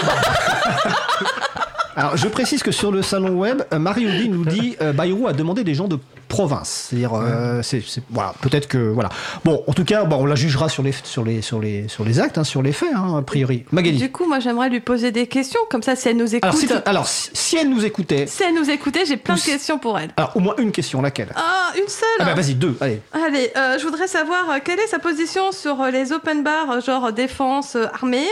Alors, je précise que sur le salon web, euh, Marie-Audi nous dit euh, Bayrou a demandé des gens de province. C'est-à-dire, euh, voilà, peut-être que voilà. Bon, en tout cas, bon, on la jugera sur les sur les sur les sur les actes, hein, sur les faits, hein, a priori. Magali. Du coup, moi, j'aimerais lui poser des questions, comme ça, si elle nous écoute. Alors, si, alors, elle nous écoutait, Si elle nous écoutait, j'ai plein de questions pour elle. alors au moins une question, laquelle? Ah, une seule Ah bah vas-y, deux, allez. Allez, euh, je voudrais savoir euh, quelle est sa position sur euh, les open bars, euh, genre défense, euh, armée?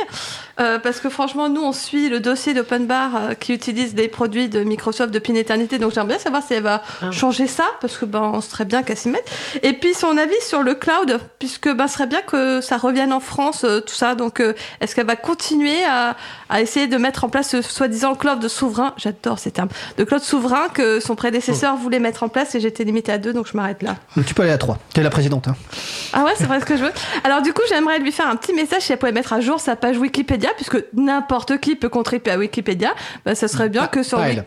Euh, parce que franchement, nous, on suit le dossier d'open bar euh, qui utilise des produits de Microsoft depuis une éternité. Donc j'aimerais bien savoir si elle va Ah. changer ça, parce que ben, on serait bien qu'elle s'y mette. Et puis son avis sur le cloud, puisque ben, ce serait bien que ça revienne en France, euh, tout ça. Donc euh, est-ce qu'elle va continuer à, à essayer de mettre en place ce soi-disant cloud de souverain? J'adore ces termes. De cloud souverain que son prédécesseur voulait mettre en place et j'étais limitée à deux, donc je m'arrête là. Tu peux aller à trois. T'es la présidente. Hein. Ah ouais, c'est vrai ce que je veux. Alors du coup, j'aimerais lui faire un petit message si elle pouvait mettre à jour sa page Wikipédia, puisque n'importe qui peut contribuer à Wikipédia. Bah, ça serait bien que sur Pas Wik- elle.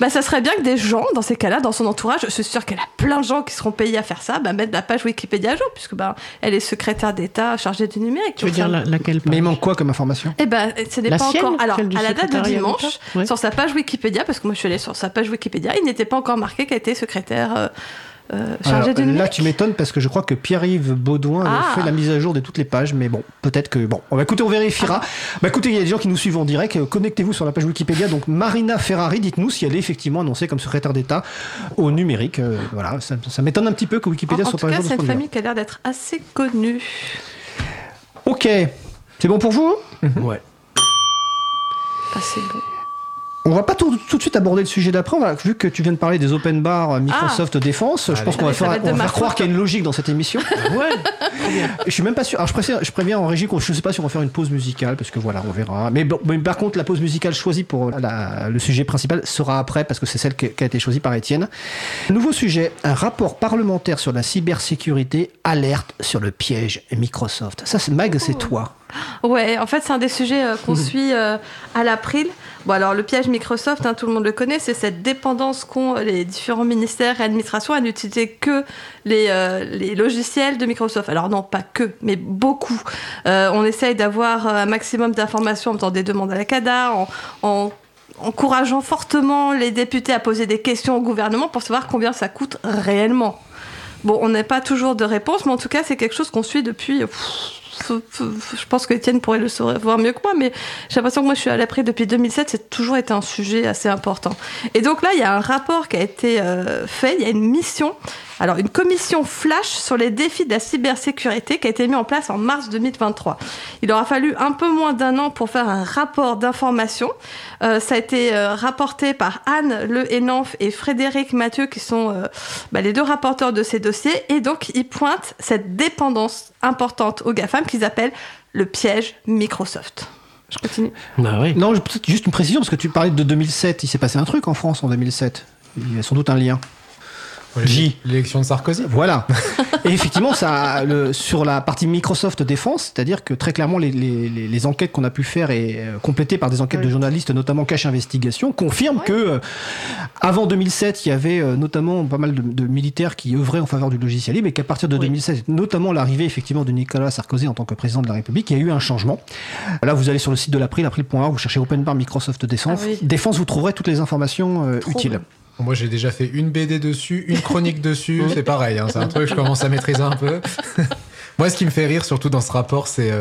Bah, ça serait bien que des gens, dans ces cas-là, dans son entourage, je suis sûre qu'elle a plein de gens qui seront payés à faire ça, bah, mettre la page Wikipédia à jour, puisque bah, elle est secrétaire d'État chargée du numérique. Tu veux dire ça- la- laquelle Mais il manque quoi comme information? Eh ben, ce n'est La pas sienne, encore. Alors, à la date de dimanche, Ouais. sur sa page Wikipédia, parce que moi je suis allée sur sa page Wikipédia, il n'était pas encore marqué qu'elle était secrétaire euh, euh, Là, tu m'étonnes parce que je crois que Pierre-Yves Baudouin avait Ah. fait la mise à jour de toutes les pages, mais bon, peut-être que bon. On va écouter, on vérifiera. Bah écoutez, il y a des gens qui nous suivent en direct. Euh, Connectez-vous sur la page Wikipédia. Donc Marina Ferrari, dites-nous si elle est effectivement annoncée comme secrétaire d'État au numérique. Euh, voilà, ça, ça m'étonne un petit peu que En, Wikipédia en soit tout pas à cas, jour de c'est ce une point de famille qui a l'air d'être assez connue. Ok, c'est bon pour vous Ouais. Ah, c'est bon. On va pas tout, tout de suite aborder le sujet d'après. Vu que tu viens de parler des open bars euh, Microsoft Défense, je pense qu'on va, Ah, faire, va on faire croire qu'il y a une logique dans cette émission. Ouais. Je suis même pas sûr. Alors je, préfère- je préviens en régie qu'on je sais pas si on va faire une pause musicale parce que voilà, on verra. Mais, bon, mais par contre, la pause musicale choisie pour la- le sujet principal sera après parce que c'est celle qui qui a été choisie par Étienne. Nouveau sujet un rapport parlementaire sur la cybersécurité alerte sur le piège Microsoft. Ça, c'est Mag, c'est toi. Ouais, en fait, c'est un des sujets euh, qu'on suit euh, à l'April. Bon, alors, le piège Microsoft, hein, tout le monde le connaît, c'est cette dépendance qu'ont euh, les différents ministères et administrations à n'utiliser que les, euh, les logiciels de Microsoft. Alors, non, pas que, mais beaucoup. On essaye d'avoir un maximum d'informations en faisant des demandes à la CADA, en, en encourageant fortement les députés à poser des questions au gouvernement pour savoir combien ça coûte réellement. Bon, on n'a pas toujours de réponse, mais en tout cas, c'est quelque chose qu'on suit depuis. pff, je pense que Étienne pourrait le savoir mieux que moi, mais j'ai l'impression que moi, je suis à l'après depuis 2007, c'est toujours été un sujet assez important. Et donc là, il y a un rapport qui a été euh, fait, il y a une mission, alors une commission flash sur les défis de la cybersécurité qui a été mise en place en mars 2023. Il aura fallu un peu moins d'un an pour faire un rapport d'information. Euh, ça a été euh, rapporté par Anne Le Henanf et Frédéric Mathieu, qui sont euh, bah, les deux rapporteurs de ces dossiers. Et donc, ils pointent cette dépendance importante aux GAFAM qu'ils appellent le piège Microsoft. Je continue. Bah oui. Non, peut-être juste une précision parce que tu parlais de 2007. Il s'est passé un truc en France en 2007. Il y a sans doute un lien. J. L'élection de Sarkozy. Voilà. Et effectivement, ça, le, sur la partie Microsoft Défense, c'est-à-dire que très clairement, les, les- les- les enquêtes qu'on a pu faire et euh, complétées par des enquêtes de Oui. journalistes, notamment Cache Investigation, confirment que euh, avant 2007, il y avait euh, notamment pas mal de, de militaires qui œuvraient en faveur du logiciel libre, et qu'à partir de Oui. 2016, notamment l'arrivée effectivement de Nicolas Sarkozy en tant que président de la République, il y a eu un changement. Là, vous allez sur le site de l'April, april.org, vous cherchez Open Bar Microsoft Défense. Ah oui. Défense, vous trouverez toutes les informations euh, utiles. Moi, j'ai déjà fait une BD dessus, une chronique dessus. C'est pareil, hein, c'est un truc que je commence à maîtriser un peu. Moi, ce qui me fait rire, surtout dans ce rapport, c'est.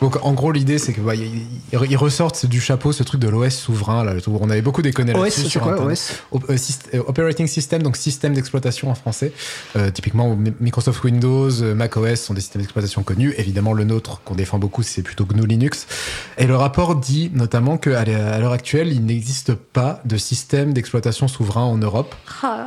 Donc, en gros, l'idée, c'est que bah, ils, ils ressortent du chapeau ce truc de l'OS souverain. Là, on avait beaucoup déconné OS, là-dessus c'est sur quoi Internet. OS Op- euh, syst- euh, Operating System, donc système d'exploitation en français. Euh, typiquement, Mi- Microsoft Windows, Mac OS sont des systèmes d'exploitation connus. Évidemment, le nôtre qu'on défend beaucoup, c'est plutôt GNU Linux. Et le rapport dit notamment qu'à l'heure actuelle, il n'existe pas de système d'exploitation souverain en Europe. Ah,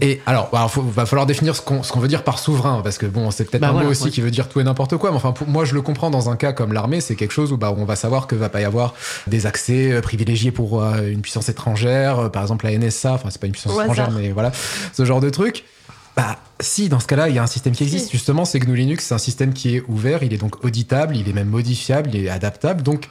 Et alors, il va falloir définir ce qu'on veut dire par souverain, parce que bon, c'est peut-être Bah un voilà, mot aussi ouais. qui veut dire tout et n'importe quoi. Mais enfin, pour- moi, je le comprends dans un cas comme l'armée, c'est quelque chose où bah, on va savoir que va pas y avoir des accès euh, privilégiés pour euh, une puissance étrangère, euh, par exemple la NSA. Enfin, c'est pas une puissance Au étrangère, hasard. mais voilà, ce genre de truc. Bah, si, dans ce cas-là, il y a un système qui existe. Si. Justement, c'est GNU Linux, c'est un système qui est ouvert, il est donc auditable, il est même modifiable, il est adaptable. Donc,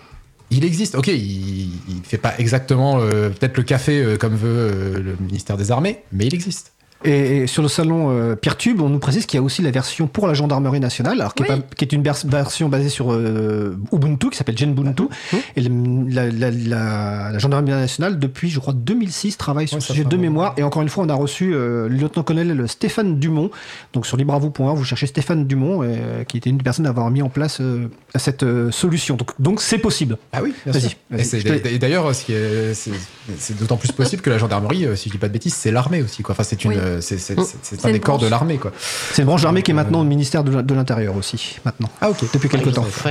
il existe. Ok, il, il fait pas exactement euh, peut-être le café euh, comme veut euh, le ministère des Armées, mais il existe. Et, et sur le salon euh, Peertube, on nous précise qu'il y a aussi la version pour la gendarmerie nationale, alors qui, est, Oui. pas- qui est une vers- version basée sur euh, Ubuntu, qui s'appelle Genbuntu. Et le- la, la- la- la gendarmerie nationale, depuis, je crois, 2006, travaille sur Ouais, ce sujet de mémoire. Et encore une fois, on a reçu euh, le lieutenant-colonel Stéphane Dumont. Donc sur libravou.org, vous cherchez Stéphane Dumont, euh, qui était une des personnes à avoir mis en place euh, cette euh, solution. Donc donc c'est possible. Ah oui, Vas-y. Et d'ailleurs, c'est d'autant plus possible que la gendarmerie, si je dis pas de bêtises, c'est l'armée aussi. Quoi. Enfin, c'est une, Oui. Euh, c'est c'est- Mm. c'est- un des corps de l'armée, quoi. C'est une branche armée qui est Euh, maintenant au ministère de, l'Intérieur aussi, maintenant. Ah ok. Depuis quelques ils temps. ils ont fait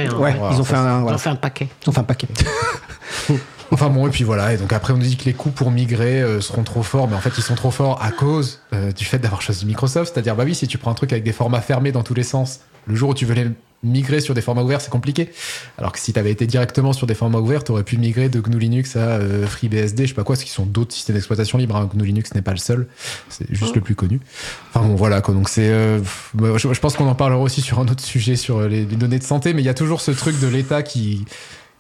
un, Ils voilà. ont fait un paquet. Ils ont fait un paquet. Enfin bon, et puis voilà. Et donc après, on nous dit que les coûts pour migrer euh, seront trop forts, mais en fait, ils sont trop forts à cause euh, du fait d'avoir choisi Microsoft. C'est-à-dire, bah oui, si tu prends un truc avec des formats fermés dans tous les sens, le jour où tu veux les migrer sur des formats ouverts, c'est compliqué. Alors que si tu avais été directement sur des formats ouverts, tu aurais pu migrer de GNU Linux à euh, FreeBSD, je sais pas quoi, ce qui sont d'autres systèmes d'exploitation libres. hein. GNU Linux n'est pas le seul, c'est juste Oh. le plus connu. Enfin bon, voilà quoi. Donc c'est, euh, je, je pense qu'on en parlera aussi sur un autre sujet sur euh, les, les données de santé, mais il y a toujours ce truc de l'État qui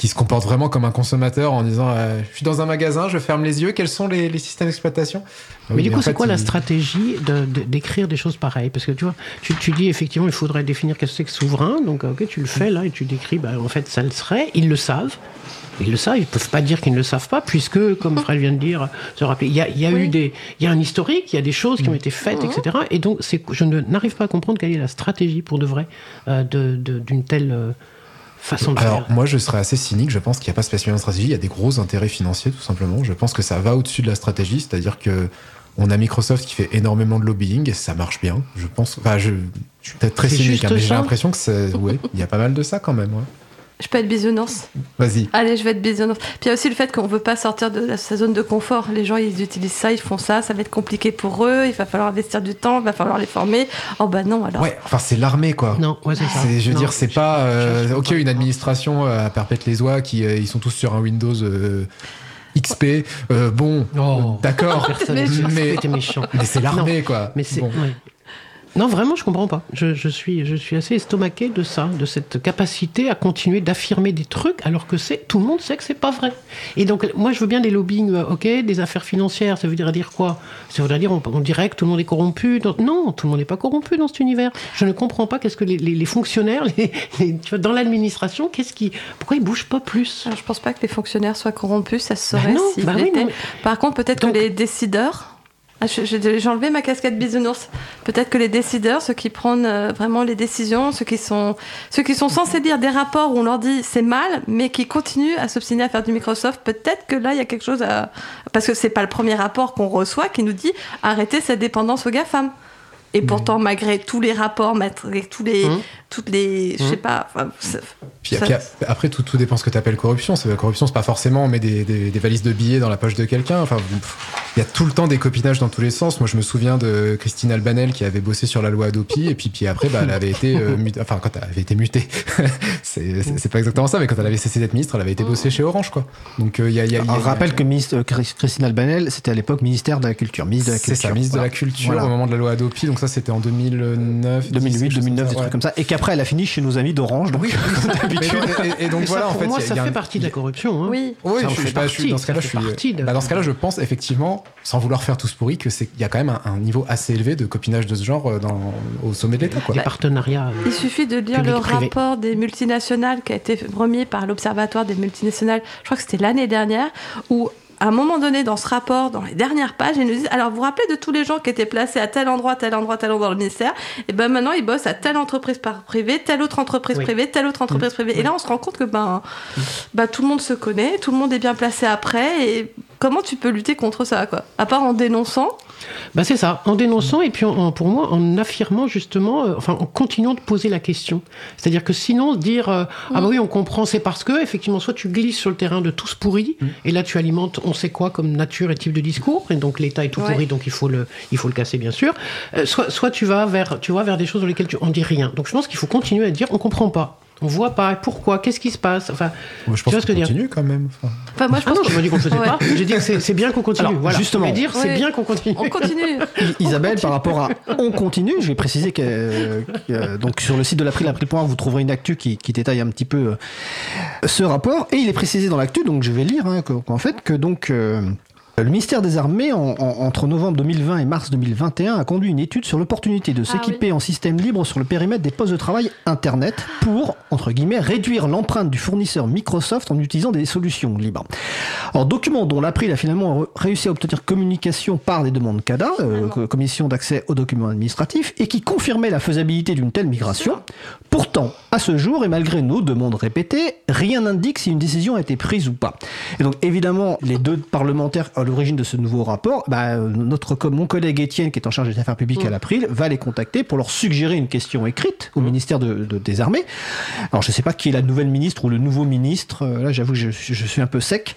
qui se comporte vraiment comme un consommateur en disant euh, je suis dans un magasin, je ferme les yeux, quels sont les, les systèmes d'exploitation Mais oui, du coup, c'est quoi la stratégie de- de- d'écrire des choses pareilles? Parce que tu vois, tu, tu dis effectivement, il faudrait définir qu'est-ce que c'est que souverain. Donc, ok, tu le fais là et tu décris, bah, en fait, ça le serait. Ils le savent. Ils le savent, ils peuvent pas dire qu'ils ne le savent pas, puisque, comme Fred vient de dire, se rappeler, il y a, il y a Oui. eu des, il y a un historique, il y a des choses qui ont été faites, etc. Et donc, c'est, je ne- n'arrive pas à comprendre quelle est la stratégie pour de vrai euh, de, de- d'une telle euh, façon de Alors, faire. moi, je serais assez cynique. Je pense qu'il n'y a pas spécialement de stratégie. Il y a des gros intérêts financiers, tout simplement. Je pense que ça va au-dessus de la stratégie. C'est-à-dire que on a Microsoft qui fait énormément de lobbying et ça marche bien. Je pense. Enfin, je, je suis peut-être très cynique, hein, mais j'ai l'impression que c'est. Ouais, il y a pas mal de ça quand même. ouais. Je peux être bisounours. Vas-y. Allez, je vais être bisounours. Puis il y a aussi le fait qu'on veut pas sortir de sa zone de confort. Les gens, ils utilisent ça, ils font ça, ça va être compliqué pour eux, il va falloir investir du temps, il va falloir les former. Oh bah non, alors. Ouais, enfin, c'est l'armée, quoi. Non, ouais, c'est ça. C'est- je veux Non, dire, c'est je- pas. euh, je- je- ok, une administration euh, à perpète les oies qui euh, ils sont tous sur un Windows euh, XP. euh, bon, Oh. d'accord. Personne Mais- mais- c'était méchant. Mais c'est l'armée, quoi. Mais c'est. Bon. ouais. Non, vraiment, je comprends pas. Je, je suis, je suis assez estomaqué de ça, de cette capacité à continuer d'affirmer des trucs alors que c'est tout le monde sait que c'est pas vrai. Et donc, moi, je veux bien des lobbying, euh, ok, des affaires financières. Ça veut dire dire quoi? Ça voudrait dire on, on dirait que tout le monde est corrompu. Donc, non, tout le monde n'est pas corrompu dans cet univers. Je ne comprends pas qu'est-ce que les, les- les fonctionnaires, les- tu vois, dans l'administration, qu'est-ce qui, pourquoi ils bougent pas plus? Alors, je pense pas que les fonctionnaires soient corrompus, ça se Bah saurait non, s'ils bah oui, l'étaient. non, mais- Par contre, peut-être que les décideurs. Ah, J'ai enlevé ma casquette bisounours. Peut-être que les décideurs, ceux qui prennent euh, vraiment les décisions, ceux qui sont, ceux qui sont censés lire des rapports où on leur dit c'est mal, mais qui continuent à s'obstiner à faire du Microsoft, peut-être que là il y a quelque chose à. Parce que c'est pas le premier rapport qu'on reçoit qui nous dit arrêtez cette dépendance aux GAFAM. Et pourtant, malgré tous les rapports, malgré tous les, Mmh. Toutes les. Je sais Mmh. pas. enfin, ça- Puis, ça- puis après, tout, tout dépend ce que tu appelles corruption. C'est- La corruption, c'est pas forcément on met des, des- des valises de billets dans la poche de quelqu'un. Enfin, il y a tout le temps des copinages dans tous les sens. Moi, je me souviens de Christine Albanel qui avait bossé sur la loi Adopi, et puis, puis après, bah, elle avait été euh, mutée. Enfin, quand elle avait été mutée, c'est c'est- c'est pas exactement ça, mais quand elle avait cessé d'être ministre, elle avait été bosser chez Orange, quoi. Donc, euh, il y a. y a- y rappelle que ministre, euh, Chris- Christine Albanel, c'était à l'époque ministère de la Culture. Ministre de la C'est Culture. ça, ministre Voilà. de la Culture Voilà. au moment de la loi Adopi. Donc, ça, c'était en 2009. 2008, 2009, des ouais. trucs comme ça. Et qu'après, elle a fini chez nos amis d'Orange. Donc, Oui, d'habitude. et, et donc Mais ça, voilà, en pour fait, moi, il y a- ça il y a fait un- partie de la corruption. hein. Oui. Oui, Ça je, suis- partie, dans ce cas-là, je suis. de- bah, dans ce cas-là, je pense effectivement, sans vouloir faire tous pourris, que c'est qu'il y a quand même un, un niveau assez élevé de copinage de ce genre euh, dans, au sommet de l'État, quoi. Des partenariats. euh, Il suffit de lire le rapport des multinationales qui a été remis par l'Observatoire des multinationales, je crois que c'était l'année dernière, où à un moment donné dans ce rapport, dans les dernières pages, ils nous disent alors vous vous rappelez de tous les gens qui étaient placés à tel endroit, tel endroit, tel endroit dans le ministère? Et ben maintenant ils bossent à telle entreprise par privée, telle autre entreprise Oui. privée, telle autre entreprise privée. Et là on se rend compte que ben, bah, tout le monde se connaît, tout le monde est bien placé après. Et comment tu peux lutter contre ça quoi? À part en dénonçant. Bah c'est ça, en dénonçant et puis en- en- pour moi en affirmant justement, euh, enfin en continuant de poser la question. C'est-à-dire que sinon dire euh, ah bah oui on comprend c'est parce que effectivement soit tu glisses sur le terrain de tous pourris et là tu alimentes on sait quoi comme nature et type de discours et donc l'État est tout Ouais. pourri donc il faut le il faut le casser bien sûr. Euh, soit soit tu vas vers tu vas vers des choses dans lesquelles tu on dit rien. Donc je pense qu'il faut continuer à dire on comprend pas. On voit pas pourquoi, qu'est-ce qui se passe? Enfin, Moi, je Tu pense vois ce qu'on que je veux dire? continue quand même. Enfin, Enfin moi je ah pense non, je me dis qu'on faisait Ouais. pas. J'ai dit que c'est c'est bien qu'on continue. Alors, voilà. justement. Je vais dire c'est Ouais. bien qu'on continue. on continue. Isabelle, par rapport à On continue, je vais préciser que, euh, que, donc sur le site de l'April, April.org, vous trouverez une actu qui, qui détaille un petit peu euh, ce rapport. Et il est précisé dans l'actu, donc je vais lire, hein, qu'en qu'en fait, que donc. euh, le ministère des Armées, en- en- entre novembre 2020 et mars 2021, a conduit une étude sur l'opportunité de Ah s'équiper en système libre sur le périmètre des postes de travail Internet pour, entre guillemets, réduire l'empreinte du fournisseur Microsoft en utilisant des solutions libres. Alors, document dont l'April a finalement réussi à obtenir communication par des demandes CADA, euh, co- Commission d'accès aux documents administratifs, et qui confirmait la faisabilité d'une telle migration. Pourtant, à ce jour, et malgré nos demandes répétées, rien n'indique si une décision a été prise ou pas. Et donc, évidemment, les deux parlementaires à l'origine de ce nouveau rapport, bah, notre, mon collègue Étienne, qui est en charge des affaires publiques à l'April, va les contacter pour leur suggérer une question écrite au ministère de- de- des Armées. Alors, je ne sais pas qui est la nouvelle ministre ou le nouveau ministre, euh, là, j'avoue que je, je suis un peu sec,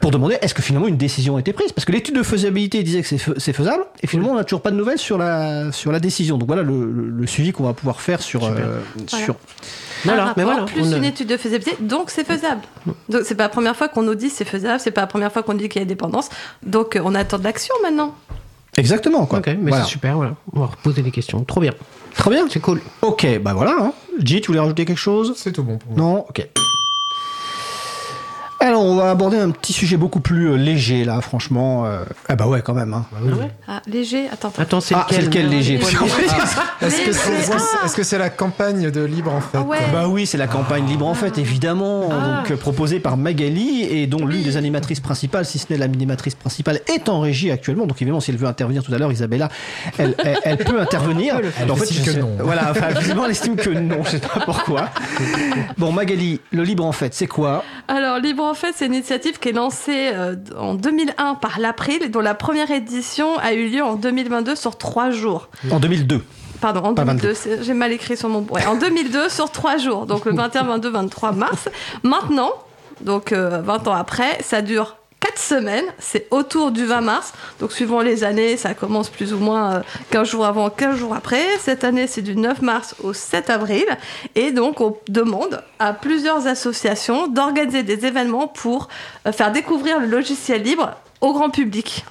pour demander est-ce que finalement une décision a été prise? Parce que l'étude de faisabilité disait que c'est fais- c'est faisable, et finalement, on n'a toujours pas de nouvelles sur la, sur la décision. Donc, voilà le, le- le suivi qu'on va pouvoir faire sur. euh, Voilà. sur Voilà, un mais voilà, plus on, une étude de faisabilité, donc c'est faisable. Donc c'est pas la première fois qu'on nous dit c'est faisable, c'est pas la première fois qu'on dit qu'il y a dépendance. Donc euh, on attend de l'action maintenant. Exactement, quoi. Ok, mais Voilà. c'est super, voilà. On va reposer des questions. Trop bien. Très bien. C'est cool. Ok, bah voilà. Hein. J, tu voulais rajouter quelque chose? C'est tout bon pour moi. Non? Ok. Alors, on va aborder un petit sujet beaucoup plus euh, léger, là, franchement. euh. Ah bah ouais, quand même. Hein. Ah, léger, attends. attends. Attends, c'est Ah, c'est lequel léger? Léger. Est-ce que c'est Léger. Ah. est-ce que c'est la campagne de Libre en fait? Ah ouais. Bah oui, c'est la campagne Libre en fait, évidemment, Ah. donc euh, proposée par Magali et dont l'une des animatrices principales, si ce n'est l'animatrice principale, est en régie actuellement. Donc évidemment, si elle veut intervenir tout à l'heure, Isabella, elle, elle, elle peut intervenir. Elle En estime je que sais- non. Voilà, enfin, visiblement, elle estime que non, je sais pas pourquoi. Bon, Magali, le Libre en fait, c'est quoi? Alors Libre en fait, c'est une initiative qui est lancée euh, en 2001 par l'April, et dont la première édition a eu lieu en 2022 sur trois jours. En 2002. Pardon, en Pas 2002, c'est- j'ai mal écrit sur mon... Ouais, en 2002 sur trois jours, donc le 21, 22, 23 mars. Maintenant, donc euh, 20 ans après, ça dure 4 semaines, c'est autour du 20 mars, donc suivant les années, ça commence plus ou moins euh, 15 jours avant, 15 jours après. Cette année, c'est du 9 mars au 7 avril, et donc on demande à plusieurs associations d'organiser des événements pour euh, faire découvrir le logiciel libre au grand public.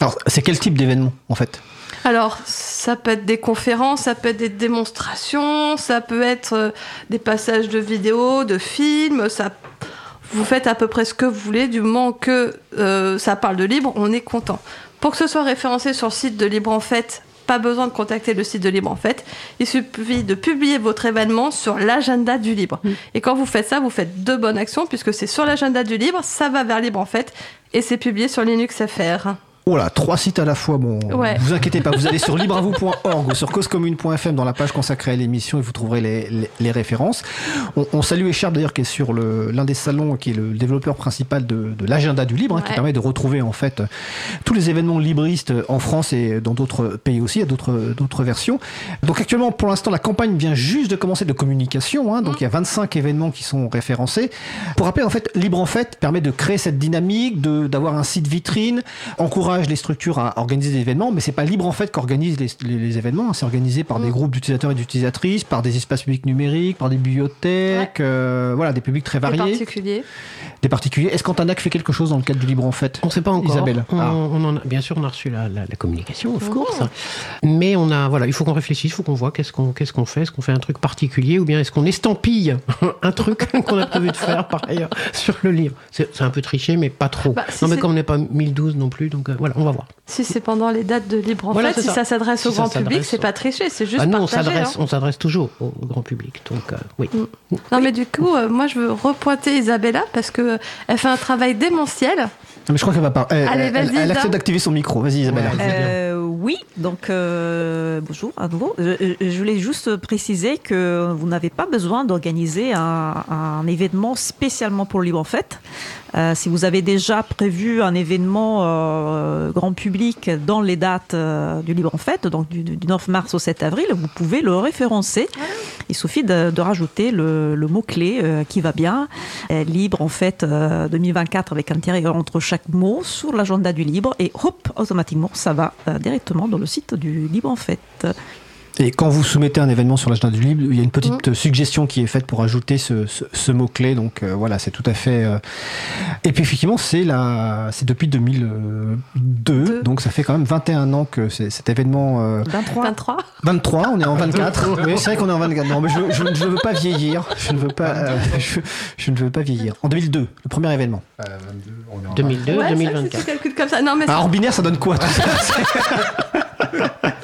Alors, c'est quel type d'événement, en fait? Alors, ça peut être des conférences, ça peut être des démonstrations, ça peut être euh, des passages de vidéos, de films, ça... Vous faites à peu près ce que vous voulez, du moment que euh, ça parle de libre, on est content. Pour que ce soit référencé sur le site de Libre en Fait, pas besoin de contacter le site de Libre en Fait. Il suffit de publier votre événement sur l'agenda du Libre. Et quand vous faites ça, vous faites deux bonnes actions, puisque c'est sur l'agenda du Libre, ça va vers Libre en Fait, et c'est publié sur Linux FR. Voilà, trois sites à la fois. Bon, Ouais. vous inquiétez pas, vous allez sur libreavou.org ou sur causecommune.fm dans la page consacrée à l'émission et vous trouverez les, les- les références. On, on salue Echarpe d'ailleurs qui est sur l'un des salons, qui est le développeur principal de, de l'agenda du libre, hein, qui permet de retrouver en fait tous les événements libristes en France et dans d'autres pays aussi, il y a d'autres versions. Donc actuellement, pour l'instant, la campagne vient juste de commencer de communication, hein, donc il y a 25 événements qui sont référencés. Pour rappel, en fait, Libre en fait permet de créer cette dynamique, d'avoir un site vitrine, encourage les structures à organiser des événements, mais c'est pas Libre en fait qu'organise les, les- les événements, c'est organisé par des groupes d'utilisateurs et d'utilisatrices, par des espaces publics numériques, par des bibliothèques, euh, voilà, des publics très variés, particuliers. Des particuliers. Est-ce qu'Antanac fait quelque chose dans le cadre du Libre en fait? On ne sait pas encore. Isabelle. On, Ah. on en a, bien sûr, on a reçu la, la- la communication, of Oh. course. Mais on a, voilà, il faut qu'on réfléchisse, il faut qu'on voit qu'est-ce qu'on qu'est-ce qu'on fait. Est-ce qu'on fait un truc particulier ou bien est-ce qu'on estampille un truc qu'on a prévu de faire par ailleurs sur le livre? C'est un peu triché, mais pas trop. Bah, si non, mais comme on n'est pas 1012 non plus, donc euh, voilà, on va voir. Si c'est pendant les dates de libre en Voilà, fait, si ça. ça s'adresse Si au grand public, c'est pas tricher, c'est juste Ah non, s'adresse, hein. on s'adresse toujours au, au grand public, donc euh, oui. Non mais du coup, euh, moi je veux repointer Isabella parce que elle fait un travail démentiel. Mais je crois qu'elle va pas. Elle, Allez, elle- vas-y, elle Isa. accepte d'activer son micro. Vas-y, Isabelle. Euh, oui, donc euh, bonjour à nouveau. Je, je voulais juste préciser que vous n'avez pas besoin d'organiser un, un événement spécialement pour le Libre en Fête. Euh, si vous avez déjà prévu un événement euh, grand public dans les dates euh, du Libre en Fête, donc du, du 9 mars au 7 avril, vous pouvez le référencer. Il suffit de, de rajouter le, le mot-clé euh, qui va bien, euh, Libre en Fête euh, 2024 avec un tiret entre chaque mot sur l'agenda du Libre et hop, automatiquement ça va euh, directement dans le site du Libre en Fête. Et quand vous soumettez un événement sur l'agenda du libre, il y a une petite Mm. suggestion qui est faite pour ajouter ce, ce- ce mot-clé. Donc euh, voilà, c'est tout à fait. euh, Et puis effectivement, c'est la... c'est depuis 2002. Deux. Donc ça fait quand même 21 ans que cet événement. euh, 23 23. 23, on est en 24. oui, c'est vrai qu'on est en 24. Non, mais je, je- je ne veux pas vieillir. Je ne veux pas, euh, je, je ne veux pas vieillir. En 2002, le premier événement. Euh, 22, on est en 2002, Ouais, c'est vrai que si 2024. tu calcules comme ça. Non mais Ah, en binaire, ça donne quoi tout ça?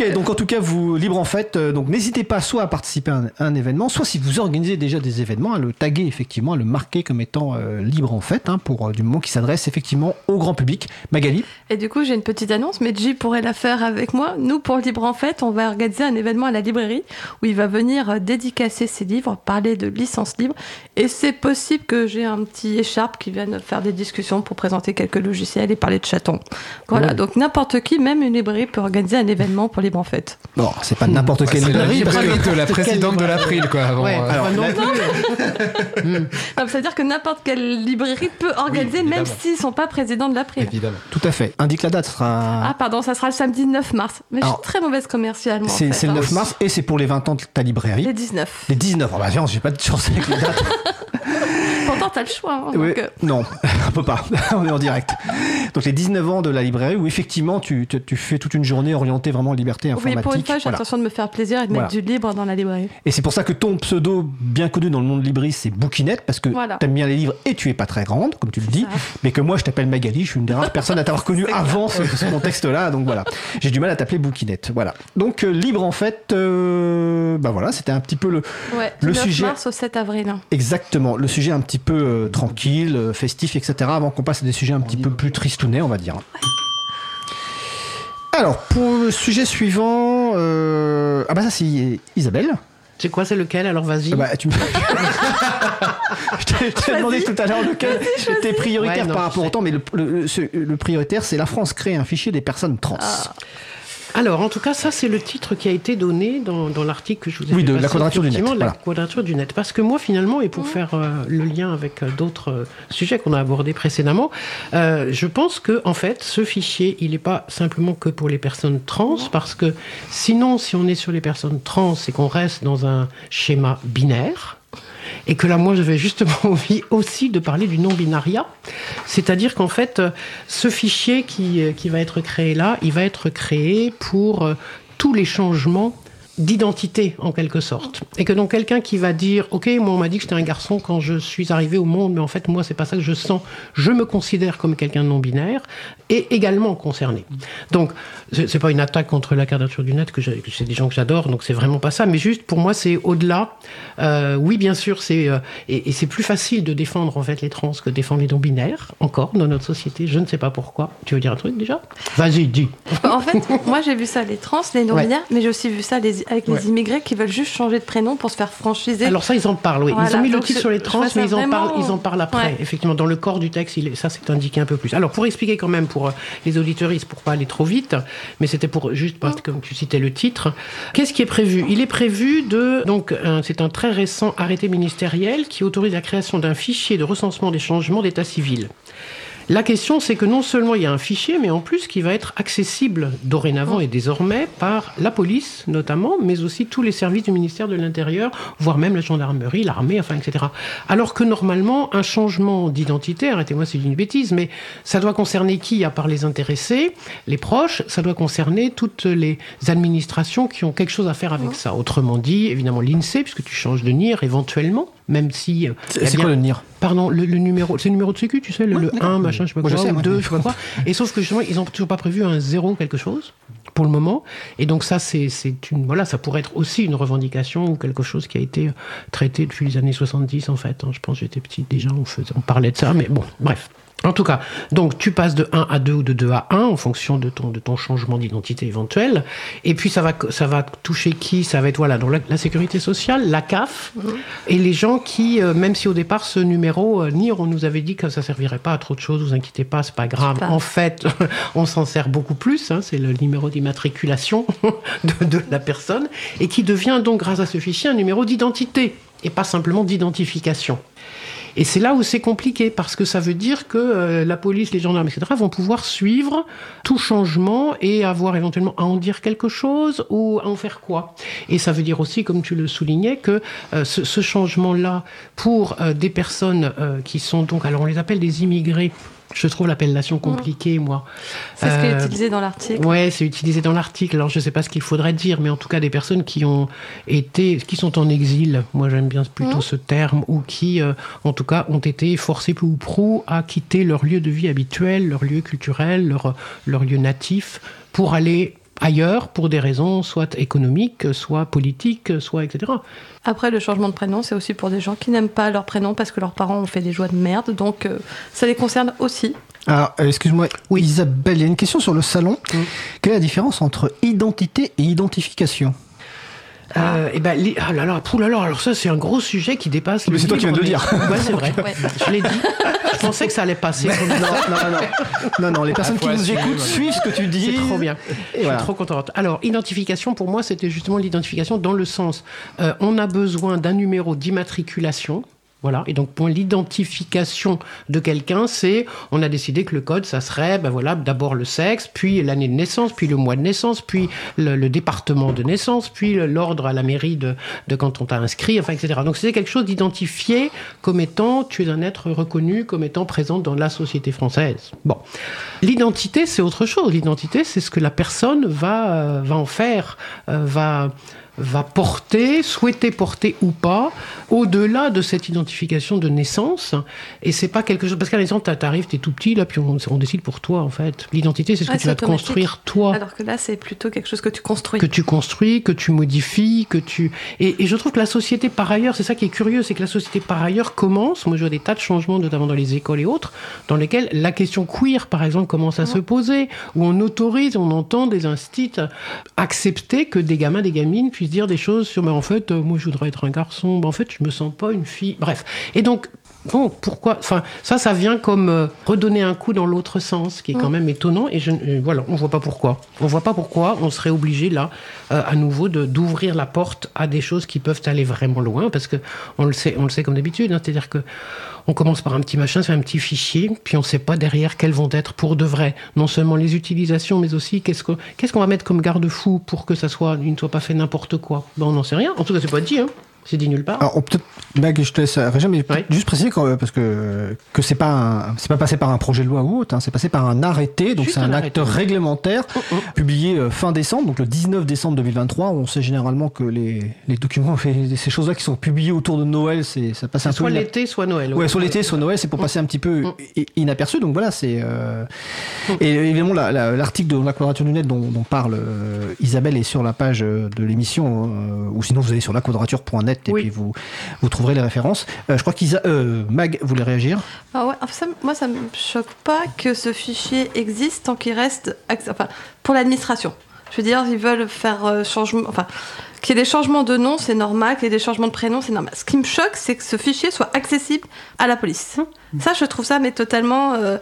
Ok, donc en tout cas, vous libre en fait. euh, donc n'hésitez pas soit à participer à un, à un événement, soit si vous organisez déjà des événements, à le taguer effectivement, à le marquer comme étant euh, libre en fait, hein, pour euh, du moment qui s'adresse effectivement au grand public. Magali, Et du coup, j'ai une petite annonce, mais J pourrait la faire avec moi. Nous, pour Libre en Fête, on va organiser un événement à la librairie où il va venir dédicacer ses livres, parler de licence libre. Et c'est possible que j'ai un petit écharpe qui vienne faire des discussions pour présenter quelques logiciels et parler de chatons. Voilà, Ouais. donc n'importe qui, même une librairie, peut organiser un événement pour Libre en Fête. bon, c'est pas n'importe quelle C'est la librairie, que librairie la présidente de l'April, quoi. Avant, Ouais, euh, alors, la- mais C'est-à-dire que n'importe quelle librairie peut organiser, même évidemment. s'ils sont pas présidents de l'April. évidemment. tout à fait. Indique la date, ce sera. Ah, pardon, ça sera le samedi 9 mars. Mais Alors, je suis très mauvaise commercialement. en c'est fait, le hein. 9 mars et c'est pour les 20 ans de ta librairie. Les 19. Les 19. Oh bah viens, j'ai pas de chance avec les dates. Pourtant, t'as le choix. hein, Oui, donc, euh, Non, on peut pas. on est en direct. Donc les 19 ans de la librairie où effectivement tu, tu, tu fais toute une journée orientée vraiment liberté Oui, informatique. pour une fois, j'ai Voilà. l'intention de me faire plaisir et de Voilà. mettre du libre dans la librairie. Et c'est pour ça que ton pseudo bien connu dans le monde libriste c'est Bouquinette parce que Voilà. t'aimes bien les livres et tu es pas très grande comme tu le dis, mais que moi je t'appelle Magali, je suis une des rares personnes à t'avoir connu avant ce, ce contexte-là, donc voilà. J'ai du mal à t'appeler Bouquinette, voilà. Donc euh, libre en fait, euh, bah voilà, c'était un petit peu le Ouais, Le du 9 sujet- mars au 7 avril. exactement le sujet un petit peu euh, tranquille, euh, festif, etc. Avant qu'on passe à des sujets un petit peu plus tristounets, on va dire. Alors, pour le sujet suivant, euh, ah bah ça c'est Isabelle. C'est quoi, c'est lequel? Alors vas-y. Ah bah, tu me... je t'ai- demandé tout à l'heure lequel était prioritaire Ouais, non, par rapport au temps, mais le, le- ce- le prioritaire, c'est la France crée un fichier des personnes trans. Ah. Alors, en tout cas, ça, c'est le titre qui a été donné dans, dans l'article que je vous ai Oui, de la quadrature du net, la quadrature du net. Parce que moi, finalement, et pour faire euh, le lien avec euh, d'autres euh, sujets qu'on a abordés précédemment, euh, je pense que, en fait, ce fichier, il n'est pas simplement que pour les personnes trans, parce que sinon, si on est sur les personnes trans, c'est qu'on reste dans un schéma binaire. Et que là, moi, j'avais justement envie aussi de parler du non-binariat. C'est-à-dire qu'en fait, euh, ce fichier qui, euh, qui va être créé là, il va être créé pour euh, tous les changements d'identité en quelque sorte. Et que donc quelqu'un qui va dire Ok, moi on m'a dit que j'étais un garçon quand je suis arrivé au monde, mais en fait moi c'est pas ça que je sens, je me considère comme quelqu'un de non-binaire, est également concerné. Donc c'est pas une attaque contre la quadrature du net, que c'est des gens que j'adore, donc c'est vraiment pas ça, mais juste pour moi c'est au-delà. Euh, oui, bien sûr, c'est euh, et, c'est plus facile de défendre en fait les trans que de défendre les non-binaires, encore dans notre société, je ne sais pas pourquoi. Tu veux dire un truc déjà? Vas-y, dis. En fait, moi j'ai vu ça les trans, les non-binaires, mais j'ai aussi vu ça les avec les immigrés qui veulent juste changer de prénom pour se faire franchiser. Alors ça, ils en parlent, oui. ils ont mis le titre sur les trans, mais ils en, parlent, ils en parlent après. Effectivement, dans le corps du texte, il est, ça c'est indiqué un peu plus. Alors pour expliquer quand même pour euh, les auditeuristes, pour pas aller trop vite, mais c'était pour juste parce que comme tu citais le titre, qu'est-ce qui est prévu? Il est prévu de donc c'est un très récent arrêté ministériel qui autorise la création d'un fichier de recensement des changements d'état civil. La question, c'est que non seulement il y a un fichier, mais en plus qui va être accessible dorénavant et désormais par la police notamment, mais aussi tous les services du ministère de l'Intérieur, voire même la gendarmerie, l'armée, enfin, etc. Alors que normalement, un changement d'identité, arrêtez-moi si c'est une bêtise, mais ça doit concerner qui à part les intéressés, les proches, ça doit concerner toutes les administrations qui ont quelque chose à faire avec ça. Autrement dit, évidemment l'INSEE, puisque tu changes de NIR éventuellement, même si. Euh, c'est quoi le NIR Pardon, le, numéro, c'est le numéro de sécu, tu sais, le, 1, machin, je sais pas quoi, ou 2, je sais pas quoi. Et sauf que justement, ils n'ont toujours pas prévu un 0 quelque chose pour le moment. Et donc ça, c'est une voilà, ça pourrait être aussi une revendication ou quelque chose qui a été traité depuis les années 70 en fait. Hein. Je pense que j'étais petit déjà, on, faisait, on parlait de ça, mais bon, bref. En tout cas, donc tu passes de 1 à 2 ou de 2 à 1 en fonction de ton, de ton changement d'identité éventuel. Et puis ça va, ça va toucher qui Ça va être voilà, donc la, sécurité sociale, la CAF, mhm. et les gens qui, euh, même si au départ ce numéro, euh, NIR, on nous avait dit que ça servirait pas à trop de choses, vous inquiétez pas, c'est pas grave. En fait, on s'en sert beaucoup plus, hein, c'est le numéro d'immatriculation de, de la personne, et qui devient donc grâce à ce fichier un numéro d'identité et pas simplement d'identification. Et c'est là où c'est compliqué, parce que ça veut dire que euh, la police, les gendarmes, etc., vont pouvoir suivre tout changement et avoir éventuellement à en dire quelque chose ou à en faire quoi. Et ça veut dire aussi, comme tu le soulignais, que euh, ce, changement-là, pour euh, des personnes qui sont donc, alors on les appelle des immigrés, je trouve l'appellation compliquée, moi. C'est ce qui est euh, utilisé dans l'article. Ouais, c'est utilisé dans l'article. Alors, je ne sais pas ce qu'il faudrait dire, mais en tout cas, des personnes qui ont été, qui sont en exil, moi j'aime bien plutôt mm. ce terme, ou qui, euh, en tout cas, ont été forcés peu ou prou à quitter leur lieu de vie habituel, leur lieu culturel, leur, leur lieu natif, pour aller ailleurs pour des raisons soit économiques, soit politiques, soit etc. Après, le changement de prénom, c'est aussi pour des gens qui n'aiment pas leur prénom parce que leurs parents ont fait des joies de merde, donc euh, ça les concerne aussi. Alors, euh, excuse-moi, oui. Isabelle, il y a une question sur le salon. Quelle est la différence entre identité et identification? Euh, et ben, ah là là, là là, alors ça c'est un gros sujet qui dépasse. Mais c'est toi qui viens de le dire. Ouais, c'est vrai. Je l'ai dit. Je pensais que ça allait passer. non, non, non, non, non, les personnes qui nous écoutent suivent ce que tu dis. C'est trop bien. je suis trop contente. Alors, identification pour moi, c'était justement l'identification dans le sens, euh, on a besoin d'un numéro d'immatriculation voilà. Et donc, pour l'identification de quelqu'un, c'est, on a décidé que le code, ça serait, ben voilà, d'abord le sexe, puis l'année de naissance, puis le mois de naissance, puis le, département de naissance, puis l'ordre à la mairie de, quand on t'a inscrit, enfin, etc. Donc, c'est quelque chose d'identifié comme étant, tu es un être reconnu comme étant présent dans la société française. Bon. L'identité, c'est autre chose. L'identité, c'est ce que la personne va, euh, va en faire, euh, va, va porter, souhaiter porter ou pas, au-delà de cette identification de naissance. Et c'est pas quelque chose. Parce qu'à la naissance, t'arrives, t'es tout petit, là, puis on, décide pour toi, en fait. L'identité, c'est ce que tu vas te construire toi. Alors que là, c'est plutôt quelque chose que tu construis. Que tu construis, que tu modifies, que tu. Et, je trouve que la société, par ailleurs, c'est ça qui est curieux, c'est que la société, par ailleurs, commence. Moi, je vois des tas de changements, notamment dans les écoles et autres, dans lesquels la question queer, par exemple, commence à se poser, où on autorise, on entend des instituts accepter que des gamins, des gamines puissent dire des choses sur, mais en fait, euh, moi je voudrais être un garçon, mais en fait je me sens pas une fille. Bref. Et donc, bon, pourquoi Enfin, ça, ça vient comme euh, redonner un coup dans l'autre sens, qui est quand mm. même étonnant. Et je, euh, voilà, on voit pas pourquoi. On voit pas pourquoi on serait obligé là, à nouveau, de d'ouvrir la porte à des choses qui peuvent aller vraiment loin, parce que on le sait, on le sait comme d'habitude. Hein. C'est-à-dire que on commence par un petit machin, c'est un petit fichier, puis on ne sait pas derrière quelles vont être pour de vrai, non seulement les utilisations, mais aussi qu'est-ce qu'on va mettre comme garde-fou pour que ça soit, ne soit pas fait n'importe quoi. Ben, on n'en sait rien. En tout cas, c'est pas dit. Hein. C'est dit nulle part. Alors, on peut-être, Mag, je te laisse réagir, mais Oui. juste préciser quand, parce que, que c'est pas c'est pas passé par un projet de loi ou autre, hein, c'est passé par un arrêté, donc c'est un, un acte réglementaire Oh, oh. publié euh, fin décembre, donc le 19 décembre 2023. On sait généralement que les, les documents, ces choses-là qui sont publiées autour de Noël, c'est, ça passe un peu. Soit l'été, soit Noël. Ouais, soit l'été, soit Noël, c'est pour passer un petit peu inaperçu. Donc voilà, c'est. euh, Et évidemment, la- la- l'article de la quadrature du net dont, dont parle euh, Isabelle est sur la page euh, de l'émission, euh, ou sinon vous allez sur et Oui. puis vous, vous trouverez les références. Euh, je crois qu'Isa, euh, Mag voulait réagir? Ah ouais, ça- moi, ça me choque pas que ce fichier existe tant qu'il reste enfin, pour l'administration. Je veux dire, ils veulent faire euh, changement, enfin, qu'il y ait des changements de nom, c'est normal, qu'il y ait des changements de prénom, c'est normal. Ce qui me choque, c'est que ce fichier soit accessible à la police. Ça, je trouve ça mais totalement euh,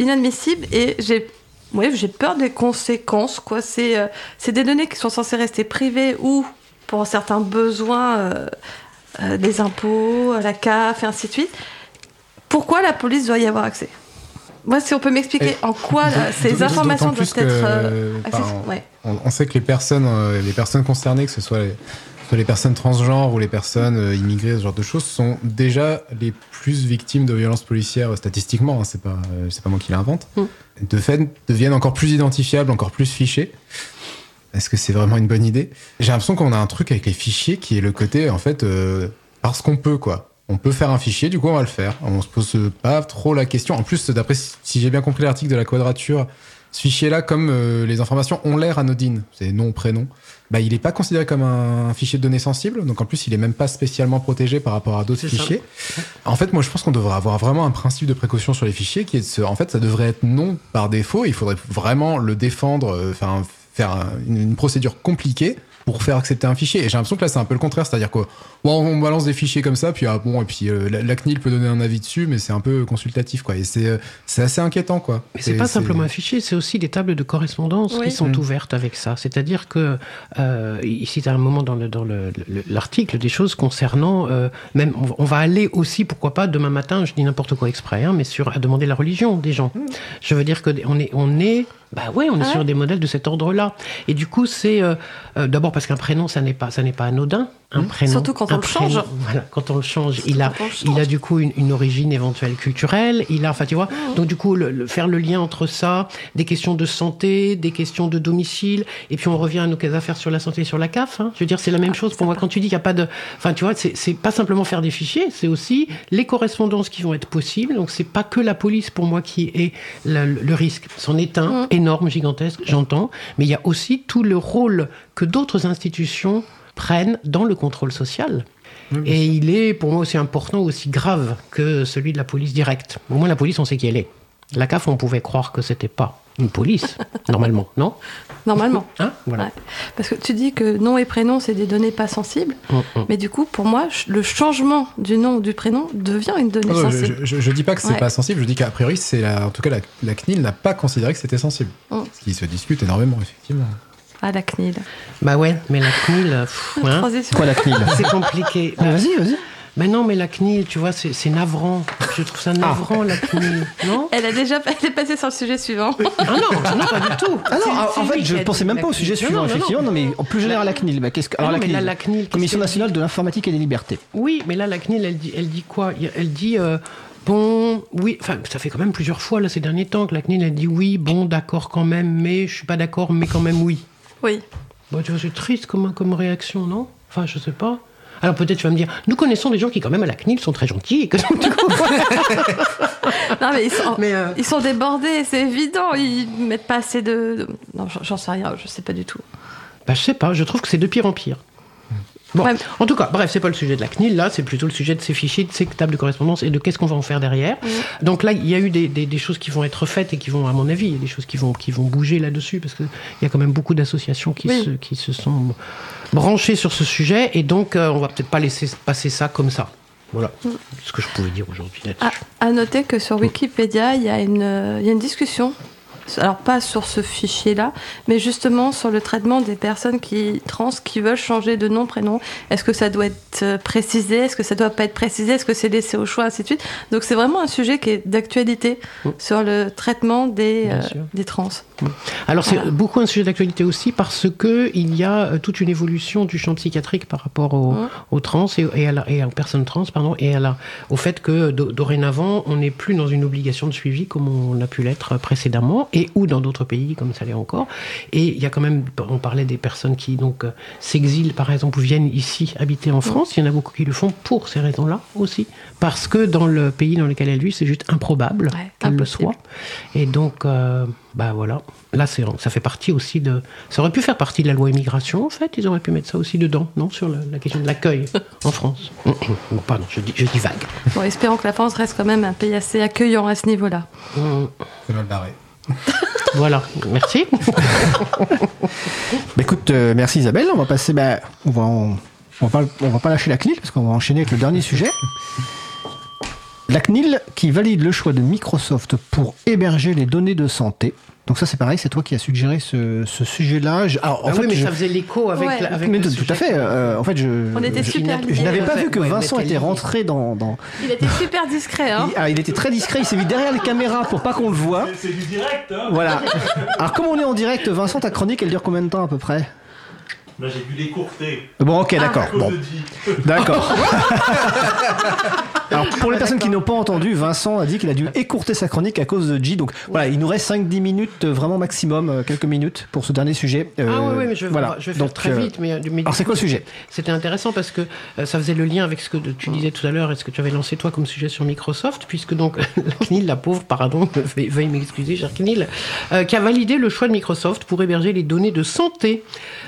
inadmissible et j'ai ouais, j'ai peur des conséquences. Quoi. C'est euh, c'est des données qui sont censées rester privées ou pour certains besoins euh, euh, des impôts, la CAF et ainsi de suite. Pourquoi la police doit y avoir accès? Moi, si on peut m'expliquer en quoi là, ces informations doivent être euh, accessibles. Ouais. On, on sait que les personnes, euh, les personnes concernées, que ce soit les, soit les personnes transgenres ou les personnes euh, immigrées, ce genre de choses, sont déjà les plus victimes de violences policières euh, statistiquement. hein, c'est pas, euh, c'est pas moi qui l'invente. Mm. De fait, deviennent encore plus identifiables, encore plus fichés. Est-ce que c'est vraiment une bonne idée? J'ai l'impression qu'on a un truc avec les fichiers qui est le côté, en fait, euh, parce qu'on peut, quoi. On peut faire un fichier, du coup, on va le faire. On se pose pas trop la question. En plus, d'après, si j'ai bien compris l'article de la quadrature, ce fichier-là, comme euh, les informations ont l'air anodines, c'est nom, prénom, bah, il n'est pas considéré comme un fichier de données sensible. Donc en plus, il est même pas spécialement protégé par rapport à d'autres ça. fichiers. En fait, moi, je pense qu'on devrait avoir vraiment un principe de précaution sur les fichiers qui est de se... En fait, ça devrait être non par défaut. Il faudrait vraiment le défendre, euh, faire, un- faire un- une, une procédure compliquée pour faire accepter un fichier. Et j'ai l'impression que là, c'est un peu le contraire. C'est-à-dire que bon, on balance des fichiers comme ça, puis ah, bon, et puis euh, la, la CNIL peut donner un avis dessus, mais c'est un peu consultatif, quoi. Et c'est euh, c'est assez inquiétant, quoi. Mais c'est pas simplement un fichier, c'est aussi des tables de correspondance Oui. qui sont Mm. ouvertes avec ça. C'est-à-dire que euh, ici, à un moment dans le- dans le- le- l'article, des choses concernant euh, même, on va- on va aller aussi, pourquoi pas, demain matin, je dis n'importe quoi exprès, hein, mais sur à demander la religion des gens. Je veux dire que on est, on est, bah ouais, on est Ah sur des modèles de cet ordre-là. Et du coup, c'est euh, euh, d'abord parce qu'un prénom, ça n'est pas, ça n'est pas anodin. Un prénom, Surtout quand on le change. prénom, Voilà, quand on le change, il a, il a du coup une, une origine éventuelle culturelle. Il a, enfin, tu vois. Mmh. Donc du coup, le- le- faire le lien entre ça, des questions de santé, des questions de domicile, et puis on revient à nos affaires sur la santé et sur la CAF. hein. Je veux dire, c'est la même chose pour moi. Quand tu dis qu'il n'y a pas de, enfin, tu vois, c'est c'est pas simplement faire des fichiers, c'est aussi les correspondances qui vont être possibles. Donc c'est pas que la police pour moi qui est le, le risque. C'en est un Mm. énorme, gigantesque, j'entends, mais il y a aussi tout le rôle que d'autres institutions prennent dans le contrôle social. Et il est pour moi aussi important, aussi grave que celui de la police directe. Au moins la police, on sait qui elle est. La CAF, on pouvait croire que c'était pas une police, normalement, non? Normalement. Hein? Voilà. Ouais. Parce que tu dis que nom et prénom, c'est des données pas sensibles. Mm, mm. Mais du coup, pour moi, le changement du nom ou du prénom devient une donnée non, sensible. je, je, je dis pas que c'est Ouais. pas sensible, je dis qu'a priori, c'est la- en tout cas la, la CNIL n'a pas considéré que c'était sensible. Mm. Ce qui se discute énormément, effectivement. Ah, la CNIL. Bah ouais, mais la CNIL, pff, hein. Quoi la CNIL c'est compliqué. Ah, Vas-y, vas-y. Mais non, mais la CNIL, tu vois, c'est c'est navrant. Je trouve ça navrant, la CNIL. Non Elle a déjà elle est passée sur le sujet suivant. Ah non, ah non, pas du tout. Ah non, C'est- en- fait, je a pensais même pas au sujet suivant, Non, non, non, effectivement. Non, mais en plus général, la CNIL. Bah, qu'est-ce que- Ah alors, non, la là, CNIL, la CNIL, Commission nationale de l'informatique et des libertés. Oui, mais là, la CNIL, elle dit, elle dit quoi? Elle dit, euh, bon, oui, enfin, ça fait quand même plusieurs fois, là, ces derniers temps, que la CNIL, elle dit oui, bon, d'accord quand même, mais je suis pas d'accord, mais quand même oui. Oui. Bon, tu vois, c'est triste comme, comme réaction, non? Enfin, je sais pas. Alors peut-être tu vas me dire, nous connaissons des gens qui quand même à la CNIL sont très gentils et que donc, du coup, Non, mais ils sont, Mais, euh, ils sont débordés, c'est évident. Ils mettent pas assez de. Non, j'en- j'en sais rien, je sais pas du tout. bah, je sais pas, je trouve que c'est de pire en pire. Bon, Ouais. en tout cas, bref, c'est pas le sujet de la CNIL, là, c'est plutôt le sujet de ces fichiers, de ces tables de correspondance et de qu'est-ce qu'on va en faire derrière. Donc là, il y a eu des, des- des choses qui vont être faites et qui vont, à mon avis, des choses qui vont, qui vont bouger là-dessus, parce qu'il y a quand même beaucoup d'associations qui, Oui. se, qui se sont branchées sur ce sujet, et donc euh, on va peut-être pas laisser passer ça comme ça. Voilà ce que je pouvais dire aujourd'hui là-dessus. À, à noter que sur Wikipédia, il y, euh, il y a une discussion. Alors pas sur ce fichier-là, mais justement sur le traitement des personnes qui trans qui veulent changer de nom, prénom. Est-ce que ça doit être euh, précisé? Est-ce que ça doit pas être précisé? Est-ce que c'est laissé au choix? Ainsi de suite. Donc c'est vraiment un sujet qui est d'actualité Mm. sur le traitement des, euh, des trans. Alors c'est Voilà. beaucoup un sujet d'actualité aussi parce que il y a euh, toute une évolution du champ psychiatrique par rapport au- aux trans et, et, à la- et aux personnes trans, pardon, et à la, au fait que do- dorénavant on n'est plus dans une obligation de suivi comme on a pu l'être précédemment et ou dans d'autres pays comme ça l'est encore. Et il y a quand même, on parlait des personnes qui donc euh, s'exilent par exemple ou viennent ici habiter en France. Il y en a beaucoup qui le font pour ces raisons-là aussi, parce que dans le pays dans lequel elles vivent, c'est juste improbable Ouais, qu'elles le soient. Et donc, euh, bah voilà. Là, c'est, ça fait partie aussi de. Ça aurait pu faire partie de la loi immigration, en fait. Ils auraient pu mettre ça aussi dedans, non Sur la, la question de l'accueil en France. Bon, Pardon, je dis, je dis vague. Bon, espérons que la France reste quand même un pays assez accueillant à ce niveau-là. C'est mal barré. Voilà, merci. Bah, écoute, euh, merci Isabelle. On va passer. Bah, on va, en- on va pas, on va pas lâcher la CNIL parce qu'on va enchaîner avec le dernier sujet. La CNIL qui valide le choix de Microsoft pour héberger les données de santé. Donc ça c'est pareil, c'est toi qui as suggéré ce, ce sujet-là. Alors, en Ah fait, oui, mais je- ça faisait l'écho avec, Ouais. la- avec mais le tout, sujet. tout à fait. euh, en fait, je, On était je- super je, liés. n'avais pas vu que ouais, Vincent était rentré dans. dans- Il était super discret, hein il, ah, il était très discret, il s'est mis derrière les caméras pour pas qu'on le voit. C'est du direct, hein Voilà. Alors comme on est en direct, Vincent, ta chronique, elle dure combien de temps à peu près? Là, j'ai dû l'écourter. Bon, ok, Ah. d'accord. Bon, d'accord. Alors pour les personnes qui n'ont pas entendu, Vincent a dit qu'il a dû écourter sa chronique à cause de J. Donc voilà, il nous reste 5-10 minutes, euh, vraiment maximum, euh, quelques minutes pour ce dernier sujet. Ah Euh, oui, oui, mais je, vais- voilà. je vais faire Donc, très euh, vite. Mais, mais alors c'est quoi le sujet? C'était intéressant parce que euh, ça faisait le lien avec ce que tu disais tout à l'heure et ce que tu avais lancé toi comme sujet sur Microsoft, puisque donc la CNIL, la pauvre, pardon, veuille veuille m'excuser, cher CNIL, euh, qui a validé le choix de Microsoft pour héberger les données de santé.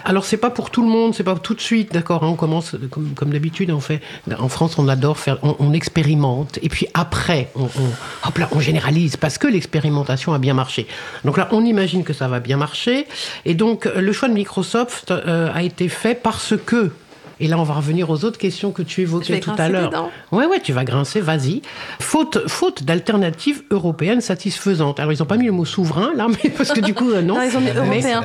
Alors c'est pas pour tout le monde, c'est pas tout de suite, d'accord. hein, on commence comme, d'habitude, on fait. En France, on adore faire, on, expérimente et puis après, on, hop là, on généralise parce que l'expérimentation a bien marché. Donc là, on imagine que ça va bien marcher et donc le choix de Microsoft euh, a été fait parce que et là, on va revenir aux autres questions que tu évoquais tout à l'heure. Ouais, ouais, tu vas grincer, vas-y. Faute, faute d'alternatives européennes satisfaisantes. Alors, ils n'ont pas mis le mot souverain, là, mais parce que du coup, euh, non. Non, ils ont mis Mais- européen.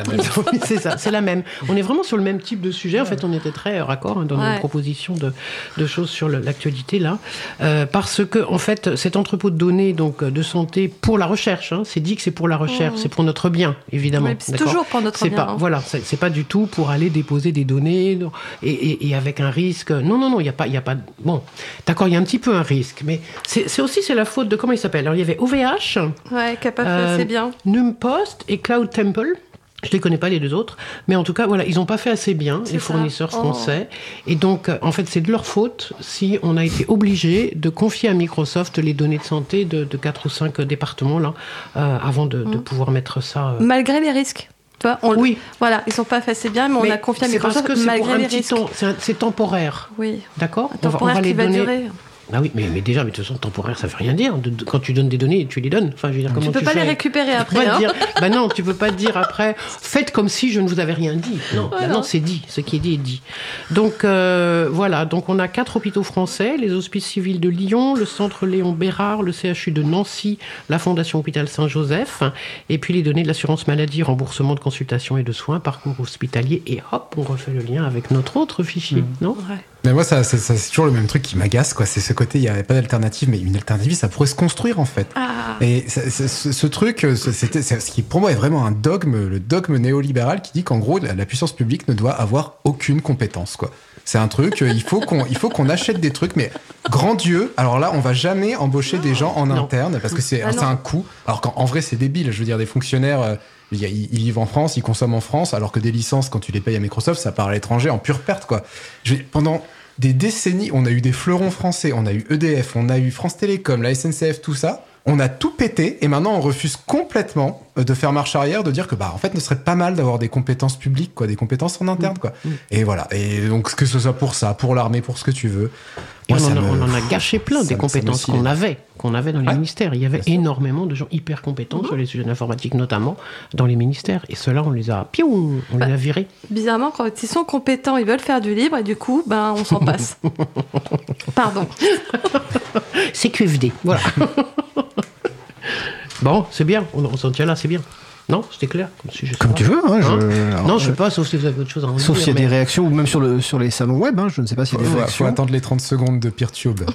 C'est ça, c'est la même. On est vraiment sur le même type de sujet. En fait, on était très euh, raccord hein, dans Ouais. nos propositions de, de choses sur l'actualité, là. Euh, parce que, en fait, cet entrepôt de données donc, de santé pour la recherche, hein, c'est dit que c'est pour la recherche, c'est pour notre bien, évidemment. Oui, c'est toujours pour notre bien, pas, hein. Voilà, c'est pas du tout pour aller déposer des données et, et- et avec un risque. Non, non, non, il n'y a pas, il a pas. Bon, d'accord, il y a un petit peu un risque, mais c'est c'est aussi c'est la faute de comment il s'appelle? Alors il y avait OVH, Ouais, qui a pas fait Euh, assez bien. Numpost et Cloud Temple. Je les connais pas les deux autres, mais en tout cas voilà, ils n'ont pas fait assez bien C'est les fournisseurs Oh. français, et donc euh, en fait c'est de leur faute si on a été obligé de confier à Microsoft les données de santé de, de quatre ou cinq départements là euh, avant de, de Mm. pouvoir mettre ça. euh, Malgré les risques. Tu vois, on, Oui. Voilà, ils sont pas assez bien, mais, on Mais a confié à c'est parce que c'est pour un les petit temps, c'est temporaire. Oui, D'accord? Un on va, on temporaire va les qui va donner. durer. Ah oui, mais, mais déjà, mais de toute façon, temporaire, ça veut rien dire. De- de- quand tu donnes des données, tu les donnes. Enfin, je veux dire, comment Tu peux pas fais les récupérer après. hein. dire, bah non, tu peux pas dire après, faites comme si je ne vous avais rien dit. Non, bah non, c'est dit. Ce qui est dit est dit. Donc, euh, voilà. Donc, on a quatre hôpitaux français les hospices civils de Lyon, le centre Léon Bérard, le CHU de Nancy, la Fondation Hôpital Saint-Joseph, et puis les données de l'assurance maladie, remboursement de consultation et de soins, parcours hospitalier, et hop, on refait le lien avec notre autre fichier, non? Ouais. Mais moi, ça, ça- ça, c'est toujours le même truc qui m'agace, quoi. C'est ce côté, il n'y avait pas d'alternative, mais une alternative, ça pourrait se construire, en fait. Ah, Et ça- ce, ce truc, euh, c'était, ce qui pour moi est vraiment un dogme, le dogme néolibéral qui dit qu'en gros, la, la puissance publique ne doit avoir aucune compétence, quoi. C'est un truc, euh, il faut qu'on, il faut qu'on achète des trucs, mais grand Dieu, alors là, on va jamais embaucher des gens en Non. interne parce que c'est, Ah un coût. Alors qu'en en vrai, c'est débile. Je veux dire, des fonctionnaires, il ils vivent en France, ils consomment en France, alors que des licences, quand tu les payes à Microsoft, ça part à l'étranger en pure perte, quoi. Pendant des décennies, on a eu des fleurons français, on a eu EDF, on a eu France Télécom, la SNCF, tout ça. On a tout pété et maintenant on refuse complètement de faire marche arrière, de dire que bah en fait, ce serait pas mal d'avoir des compétences publiques, quoi, des compétences en interne, quoi. Et voilà. Et donc que ce soit pour ça, pour l'armée, pour ce que tu veux. Moi, on, en a, me- on en a gâché plein ça des compétences qu'on avait, qu'on avait dans les Ouais. ministères. Il y avait énormément de gens hyper compétents sur les sujets d'informatique, notamment dans les ministères. Et ceux-là, on les a, piou, on Bah. les a virés. bizarrement, quand ils sont compétents, ils veulent faire du libre et du coup, ben, on s'en passe. Pardon. C'est QFD, voilà. bon, c'est bien, on, on s'en tient là, c'est bien. Non, c'était clair comme sujet. Comme tu veux. Hein, je- Hein alors, Non, je sais euh, pas, sauf si vous avez autre chose à en Sauf dire, s'il y a des réactions, ou même sur, le, sur les salons web, hein, je ne sais pas s'il y a des Faut, faut réactions. attendre les 30 secondes de PeerTube.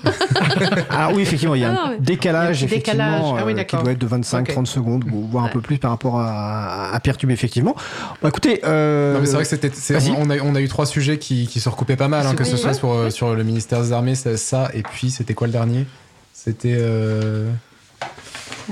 Ah oui, effectivement, il y a Ah un décalage, Il a effectivement, décalage. Ah oui, euh, qui doit être de 25-30 Ok. secondes, ou voire un peu plus par rapport à, à Peertube, effectivement. Bon, écoutez, euh, Non, mais c'est vrai que c'était, on, a, on a eu trois sujets qui, qui se recoupaient pas mal, hein, que ce soit Ouais. sur, euh, sur le ministère des Armées, ça, ça, et puis c'était quoi le dernier? C'était euh,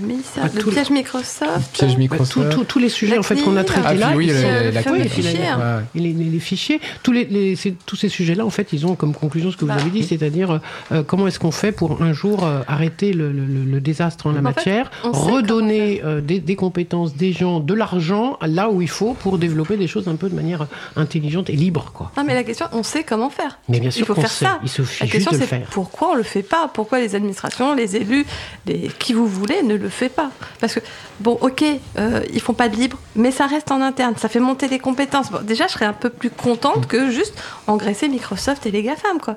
Le, Ah, le tout le- piège Microsoft. piège Bah, Microsoft. tout- tout- tous les sujets en fait qu'on a traités Ah, là, oui, le- le hein. Les, fichiers, tous, les, les- c'est- tous ces sujets-là, en fait, ils ont comme conclusion ce que vous Bah. avez dit, c'est-à-dire euh, comment est-ce qu'on fait pour un jour euh, arrêter le, le- le- le désastre en la matière, redonner euh, des, des compétences, des gens, de l'argent là où il faut pour développer des choses un peu de manière intelligente et libre, quoi. Non, mais la question, on sait comment faire. Mais bien Il sûr faut qu'on faire sait, ça. il suffit La juste question, de le c'est faire. pourquoi on le fait pas? Pourquoi les administrations, les élus, les... qui vous voulez ne le fait pas Parce que, bon, ok, euh, ils font pas de libre, mais ça reste en interne, ça fait monter les compétences. Bon, déjà, je serais un peu plus contente que juste engraisser Microsoft et les GAFAM, quoi.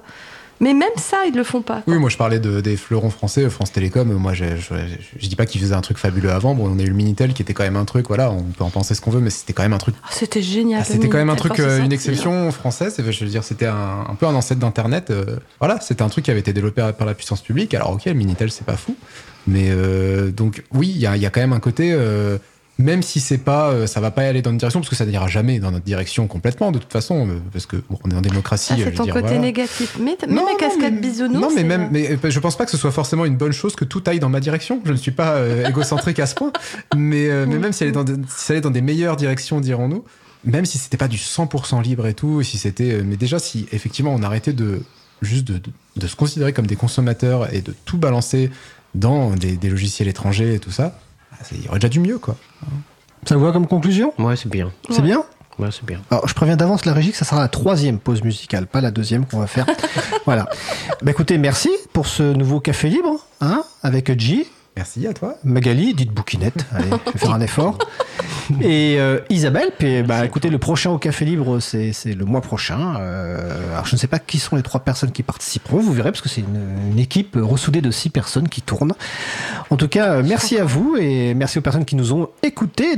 Mais même ça, ils le font pas. quoi. Oui, moi je parlais de, des fleurons français, France Télécom. Moi, je, je, je- je dis pas qu'ils faisaient un truc fabuleux avant. Bon, on a eu le Minitel qui était quand même un truc, voilà, on peut en penser ce qu'on veut, mais c'était quand même un truc. Ah, C'était génial. Ah, c'était quand même un truc, euh, une exception française. Je veux dire, c'était un, un peu un ancêtre d'Internet. euh, voilà, c'était un truc qui avait été développé par la puissance publique. Alors, ok, le Minitel, c'est pas fou. Mais euh, donc, oui, il y a, il y a quand même un côté. euh, même si c'est pas, euh, ça va pas aller dans une direction, parce que ça n'ira jamais dans notre direction complètement, de toute façon, parce que bon, on est en démocratie. Je c'est ton dire, côté voilà. négatif. Mais t- même les cascades mais- bisounours. Non, mais même, mais je pense pas que ce soit forcément une bonne chose que tout aille dans ma direction. Je ne suis pas égocentrique à ce point. Mais, mais même si elle est dans, des- si elle est dans des meilleures directions, dirons-nous, même si c'était pas du 100% libre et tout, si c'était, mais déjà si effectivement on arrêtait de juste de, de- de se considérer comme des consommateurs et de tout balancer dans des, des logiciels étrangers et tout ça, bah, c'est- il y aurait déjà du mieux, quoi. ça vous va comme conclusion? Ouais, c'est bien. C'est bien? Ouais, c'est bien. Alors, je préviens d'avance la régie que ça sera la troisième pause musicale, pas la deuxième qu'on va faire. voilà. Bah, écoutez, merci pour ce nouveau café libre, hein, avec G. Merci à toi. Magali, dites bouquinette, allez, je vais faire un effort. Et euh, Isabelle, puis bah écoutez, le prochain au Café Libre, c'est c'est le mois prochain. Euh, alors je ne sais pas qui sont les trois personnes qui participeront, vous verrez, parce que c'est une, une équipe ressoudée de six personnes qui tournent. En tout cas, euh, merci à vous et merci aux personnes qui nous ont écoutés.